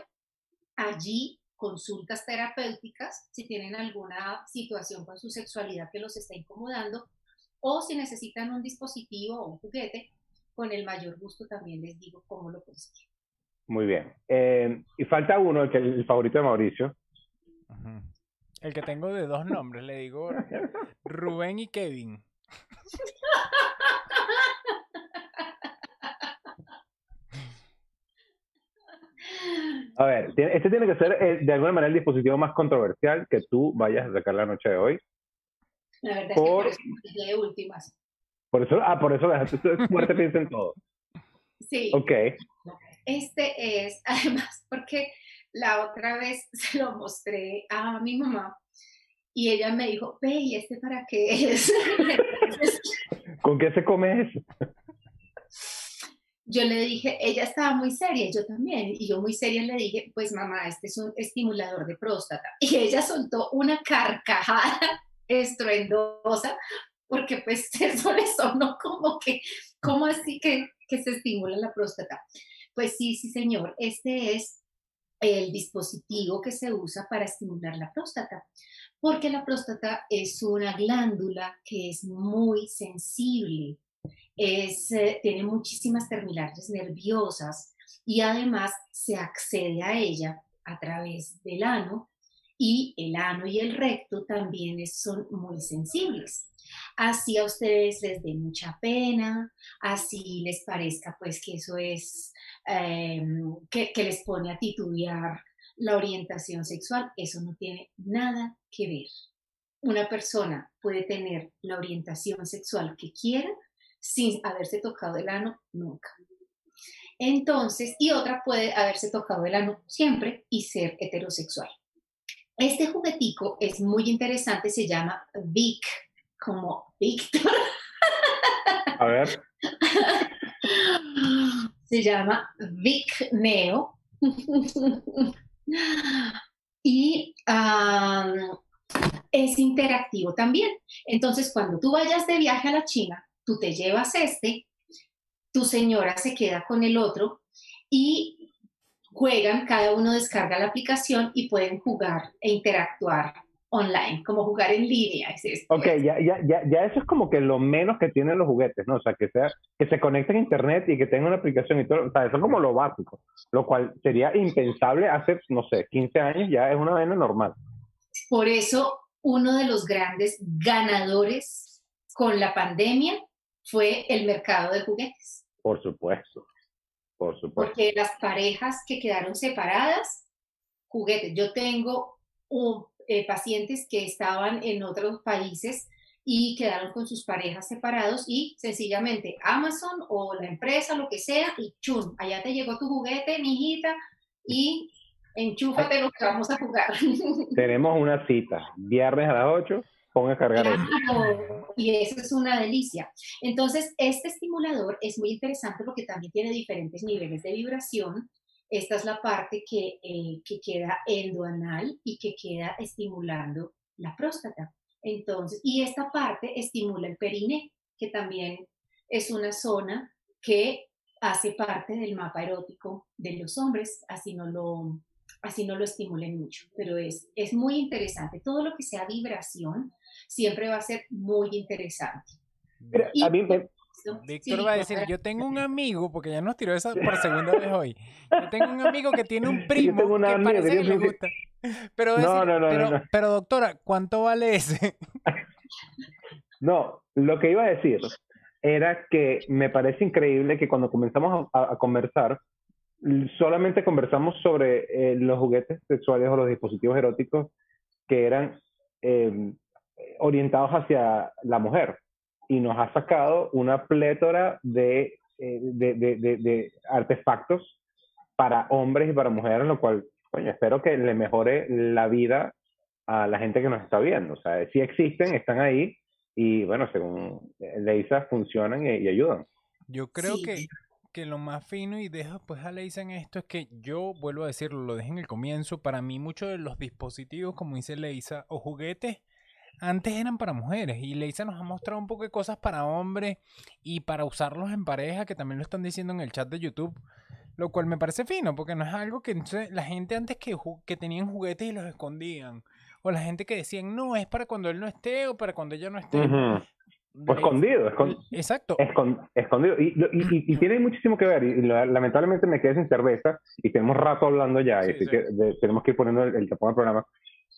Allí consultas terapéuticas si tienen alguna situación con su sexualidad que los está incomodando o si necesitan un dispositivo o un juguete, con el mayor gusto también les digo cómo lo consiguen. Muy bien. Em, y falta uno, el, que, el favorito de Mauricio. El que tengo de dos nombres, le digo Rubén y Kevin. A ver, este tiene que ser eh, de alguna manera el dispositivo más controversial que tú vayas a sacar la noche de hoy. La verdad por, es que por eso de últimas. Por eso, ah, por eso fuerte piensa en todo. Sí. Ok. Este es, además, porque la otra vez se lo mostré a mi mamá y ella me dijo, ve, ¿y este para qué es? ¿Con qué se come eso? Yo le dije, ella estaba muy seria, yo también, y yo muy seria le dije, pues mamá, este es un estimulador de próstata. Y ella soltó una carcajada estruendosa, porque pues eso le sonó como que, ¿cómo así que, que se estimula la próstata? Pues sí, sí, señor, este es el dispositivo que se usa para estimular la próstata, porque la próstata es una glándula que es muy sensible, es, eh, tiene muchísimas terminales nerviosas y además se accede a ella a través del ano y el ano y el recto también son muy sensibles. Así a ustedes les dé mucha pena, así les parezca pues que eso es Em, que, les pone a titubear la orientación sexual, eso no tiene nada que ver. Una persona puede tener la orientación sexual que quiera sin haberse tocado el ano nunca. Entonces, y otra puede haberse tocado el ano siempre y ser heterosexual. Este juguetico es muy interesante, se llama Vic, como Víctor. A ver. Se llama Vic Neo. Y es interactivo también. Entonces, cuando tú vayas de viaje a la China, tú te llevas este, tu señora se queda con el otro y juegan, cada uno descarga la aplicación y pueden jugar e interactuar online, como jugar en línea. Es ok, ya, ya, ya, ya eso es como que lo menos que tienen los juguetes, ¿no? O sea, que, sea, que se conecten a internet y que tengan una aplicación y todo, o sea, eso es como lo básico, lo cual sería impensable hace, no sé, 15 años, ya es una vena normal. Por eso, uno de los grandes ganadores con la pandemia fue el mercado de juguetes. Por supuesto, por supuesto. Porque las parejas que quedaron separadas, juguetes. Yo tengo un, eh, pacientes que estaban en otros países y quedaron con sus parejas separados y sencillamente Amazon o la empresa, lo que sea, y chum, allá te llegó tu juguete, mijita, y enchúfate lo que vamos a jugar. Tenemos una cita, viernes a las 8, ponga a cargar. y eso es una delicia. Entonces, este estimulador es muy interesante porque también tiene diferentes niveles de vibración esta es la parte que, eh, que queda endoanal y que queda estimulando la próstata. Entonces, y esta parte estimula el periné, que también es una zona que hace parte del mapa erótico de los hombres, así no lo, así no lo estimulen mucho, pero es, es muy interesante. Todo lo que sea vibración siempre va a ser muy interesante. a mí Víctor va a decir, yo tengo un amigo, porque ya nos tiró esa por segunda vez hoy. Yo tengo un amigo que tiene un primo que parece que le gusta. Pero, no, no, no, pero, doctora, ¿cuánto vale ese? no, lo que iba a decir era que me parece increíble que cuando comenzamos a, conversar, solamente conversamos sobre eh, los juguetes sexuales o los dispositivos eróticos que eran eh, orientados hacia la mujer y nos ha sacado una plétora eh, de, de, de, de, artefactos para hombres y para mujeres, lo cual, coño, espero que le mejore la vida a la gente que nos está viendo. O sea, sí existen, están ahí y, bueno, según Leisa, funcionan y, ayudan. Yo creo que, que lo más fino y dejo pues a Leisa en esto es que yo, vuelvo a decirlo, lo dejé en el comienzo, para mí muchos de los dispositivos, como dice Leisa, o juguetes, antes eran para mujeres y Leisa nos ha mostrado un poco de cosas para hombres y para usarlos en pareja, que también lo están diciendo en el chat de YouTube, lo cual me parece fino, porque no es algo que la gente antes que, que tenían juguetes y los escondían, o la gente que decían, no, es para cuando él no esté o para cuando ella no esté. Pues escondido, Exacto. escondido. Y, y, tiene muchísimo que ver. Y, lamentablemente me quedé sin cerveza y tenemos rato hablando ya. y Que, tenemos que ir poniendo el, el tapón al programa.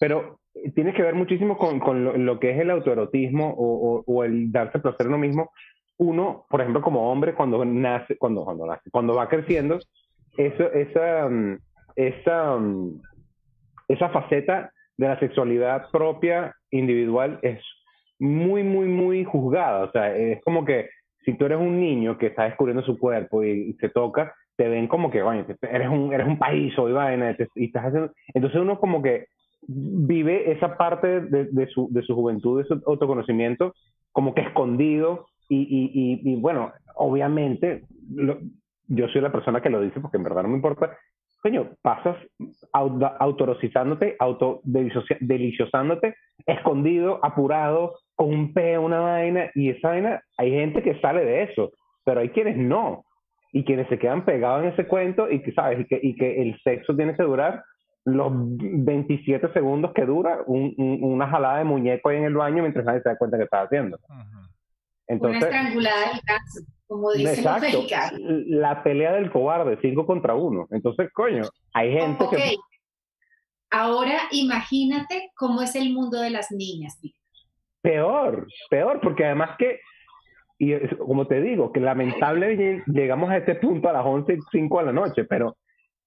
Pero tiene que ver muchísimo con, con lo, que es el autoerotismo o, el darse placer a uno mismo. Uno, por ejemplo, como hombre, cuando nace, cuando, cuando nace, cuando va creciendo, eso, esa, mm, esa, mm, esa faceta de la sexualidad propia, individual, es muy, muy, muy juzgada. O sea, es como que si tú eres un niño que está descubriendo su cuerpo y, se toca, te ven como que, bueno, eres un, eres un país o vaina, y estás haciendo... Entonces uno como que vive esa parte de, de, su, de su juventud, de su autoconocimiento, como que escondido. Y, y, y, bueno, obviamente, yo soy la persona que lo dice porque en verdad no me importa. Coño, pasas autorosizándote, autodeliciosándote, escondido, apurado, con un pe, una vaina, y esa vaina, hay gente que sale de eso, pero hay quienes no, y quienes se quedan pegados en ese cuento y que, ¿sabes? Y que, y que el sexo tiene que durar los 27 segundos que dura una jalada de muñeco ahí en el baño mientras nadie se da cuenta que está haciendo. Entonces, una estrangulada como dicen exacto, La pelea del cobarde, 5 contra 1. Entonces, coño, hay gente que... Ahora imagínate cómo es el mundo de las niñas. Peor, peor, porque además que, y como te digo, que lamentablemente llegamos a este punto a las 11 y 5 de la noche, pero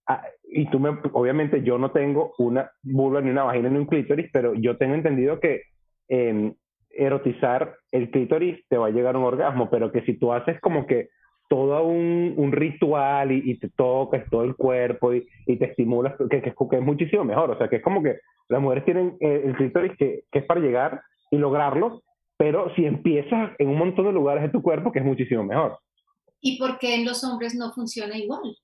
Ah, y tú me, obviamente yo no tengo una vulva ni una vagina ni un clítoris, pero yo tengo entendido que eh, erotizar el clítoris te va a llegar a un orgasmo, pero que si tú haces como que todo un, ritual y, te tocas todo el cuerpo y, te estimulas, que, que, es muchísimo mejor. O sea, que es como que las mujeres tienen eh, el clítoris que, que, es para llegar y lograrlo, pero si empiezas en un montón de lugares de tu cuerpo, que es muchísimo mejor. ¿Y por qué en los hombres no funciona igual?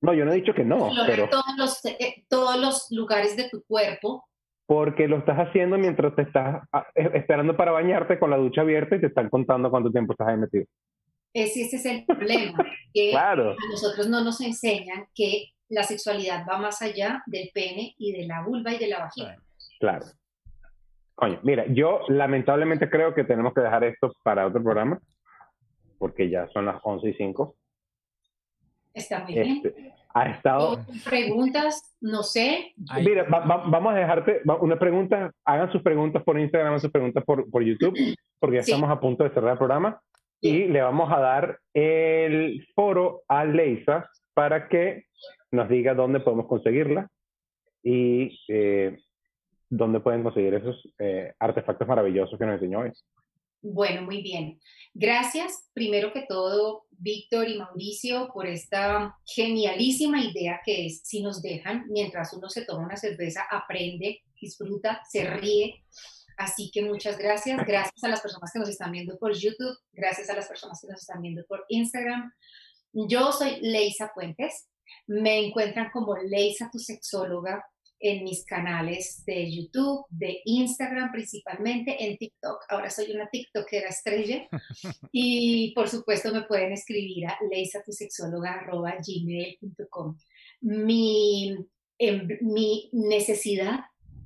No, yo no he dicho que no. Pero... Todos, los, eh, todos los lugares de tu cuerpo. Porque lo estás haciendo mientras te estás ah, esperando para bañarte con la ducha abierta y te están contando cuánto tiempo estás ahí metido. Ese, ese es el problema, que a nosotros no nos enseñan que la sexualidad va más allá del pene y de la vulva y de la vagina. Claro. Coño, mira, yo lamentablemente creo que tenemos que dejar esto para otro programa, porque ya son las 11 y 5. Está muy bien. Este, ha estado... Preguntas, no sé. Mira, vamos a dejarte una pregunta, hagan sus preguntas por Instagram, hagan sus preguntas por, por YouTube, porque ya estamos a punto de cerrar el programa y le vamos a dar el foro a Leisa para que nos diga dónde podemos conseguirla y eh, dónde pueden conseguir esos eh, artefactos maravillosos que nos enseñó hoy. Bueno, muy bien. Gracias, primero que todo, Víctor y Mauricio, por esta genialísima idea que es, si nos dejan, mientras uno se toma una cerveza, aprende, disfruta, se ríe Así que muchas gracias. Gracias a las personas que nos están viendo por YouTube. Gracias a las personas que nos están viendo por Instagram. Yo soy Leisa Puentes. Me encuentran como Leisa, tu sexóloga, en mis canales de YouTube, de Instagram principalmente, en TikTok. Ahora soy una TikTokera estrella. Y por supuesto me pueden escribir a leisatuSexóloga.gmail.com. Mi, em, mi necesidad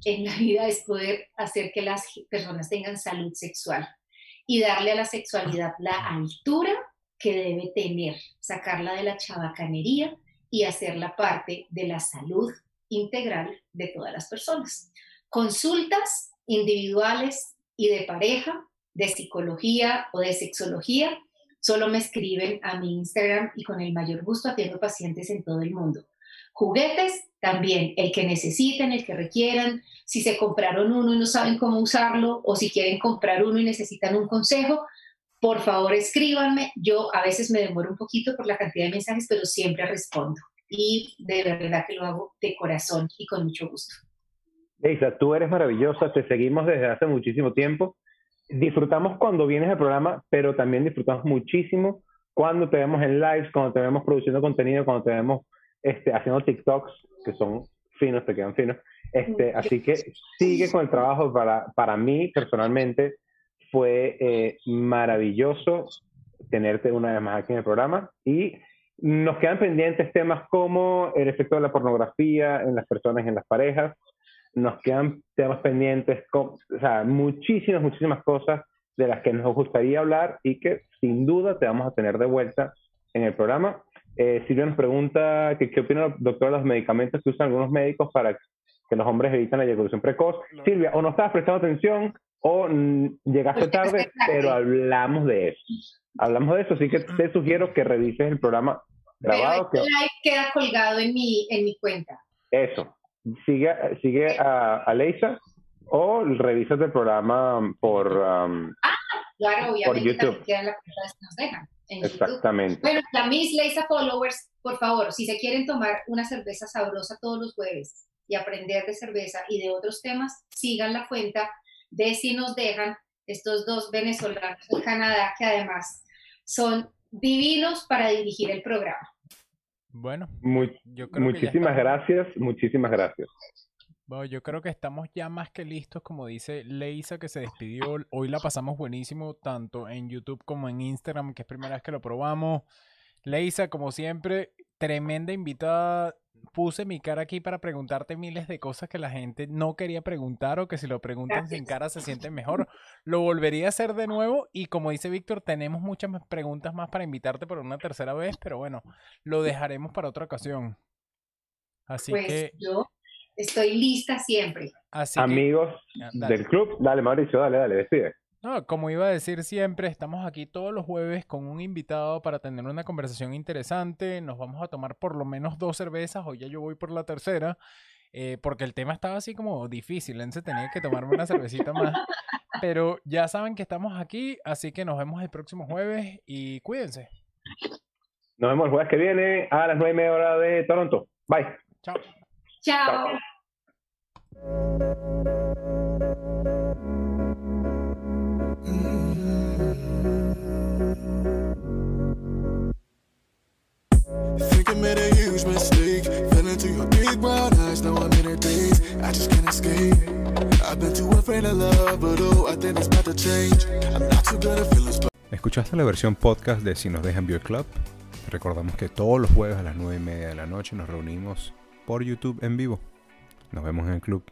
en la vida es poder hacer que las personas tengan salud sexual y darle a la sexualidad la altura que debe tener, sacarla de la chabacanería y hacerla parte de la salud integral de todas las personas. Consultas individuales y de pareja, de psicología o de sexología, solo me escriben a mi Instagram y con el mayor gusto atiendo pacientes en todo el mundo. Juguetes también, el que necesiten, el que requieran, si se compraron uno y no saben cómo usarlo, o si quieren comprar uno y necesitan un consejo, por favor escríbanme. Yo a veces me demoro un poquito por la cantidad de mensajes, pero siempre respondo. Y de verdad que lo hago de corazón y con mucho gusto. Leisa, tú eres maravillosa, te seguimos desde hace muchísimo tiempo. Disfrutamos cuando vienes al programa, pero también disfrutamos muchísimo cuando te vemos en lives, cuando te vemos produciendo contenido, cuando te vemos este, haciendo TikToks, que son finos, te quedan finos. Este, así que sigue con el trabajo. Para, para mí, personalmente, fue eh, maravilloso tenerte una vez más aquí en el programa. Y nos quedan pendientes temas como el efecto de la pornografía en las personas y en las parejas. Nos quedan temas pendientes, con, o sea, muchísimas, muchísimas cosas de las que nos gustaría hablar y que sin duda te vamos a tener de vuelta en el programa. Eh, Silvia nos pregunta que, qué opina el doctor de los medicamentos que usan algunos médicos para que los hombres evitan la eyaculación precoz. Silvia, o no estabas prestando atención o llegaste tarde, pero hablamos de eso. Hablamos de eso, así que te sugiero que revises el programa grabado. Pero este queda colgado en mi, en mi cuenta. Eso. Sigue, sigue a, a Leisa o revisas el programa por, um, ah, claro, por YouTube. La que nos dejan. Exactamente. Bueno, la Miss Leisa Followers, por favor, si se quieren tomar una cerveza sabrosa todos los jueves y aprender de cerveza y de otros temas, sigan la cuenta de si nos dejan estos dos venezolanos de Canadá que además son divinos para dirigir el programa. Bueno, muchísimas gracias, muchísimas gracias. Bueno, yo creo que estamos ya más que listos, como dice Leisa que se despidió. Hoy la pasamos buenísimo, tanto en YouTube como en Instagram, que es primera vez que lo probamos. Leisa, como siempre, tremenda invitada. Puse mi cara aquí para preguntarte miles de cosas que la gente no quería preguntar o que si lo preguntan sin cara se sienten mejor. Lo volvería a hacer de nuevo y como dice Víctor, tenemos muchas preguntas más para invitarte por una tercera vez, pero bueno, lo dejaremos para otra ocasión. Así pues que yo estoy lista siempre. Amigos del club, dale Mauricio, dale, dale, decide. No, como iba a decir siempre, estamos aquí todos los jueves con un invitado para tener una conversación interesante. Nos vamos a tomar por lo menos dos cervezas, hoy ya yo voy por la tercera, eh, porque el tema estaba así como difícil, entonces tenía que tomarme una cervecita más. Pero ya saben que estamos aquí, así que nos vemos el próximo jueves y cuídense. Nos vemos el jueves que viene a las nueve y media hora de Toronto. Bye. Chao. Chao. ¿Escuchaste la versión podcast de Si nos dejan Beer Club? Recordamos que todos los jueves a las 9 y media de la noche nos reunimos por YouTube en vivo. Nos vemos en el club.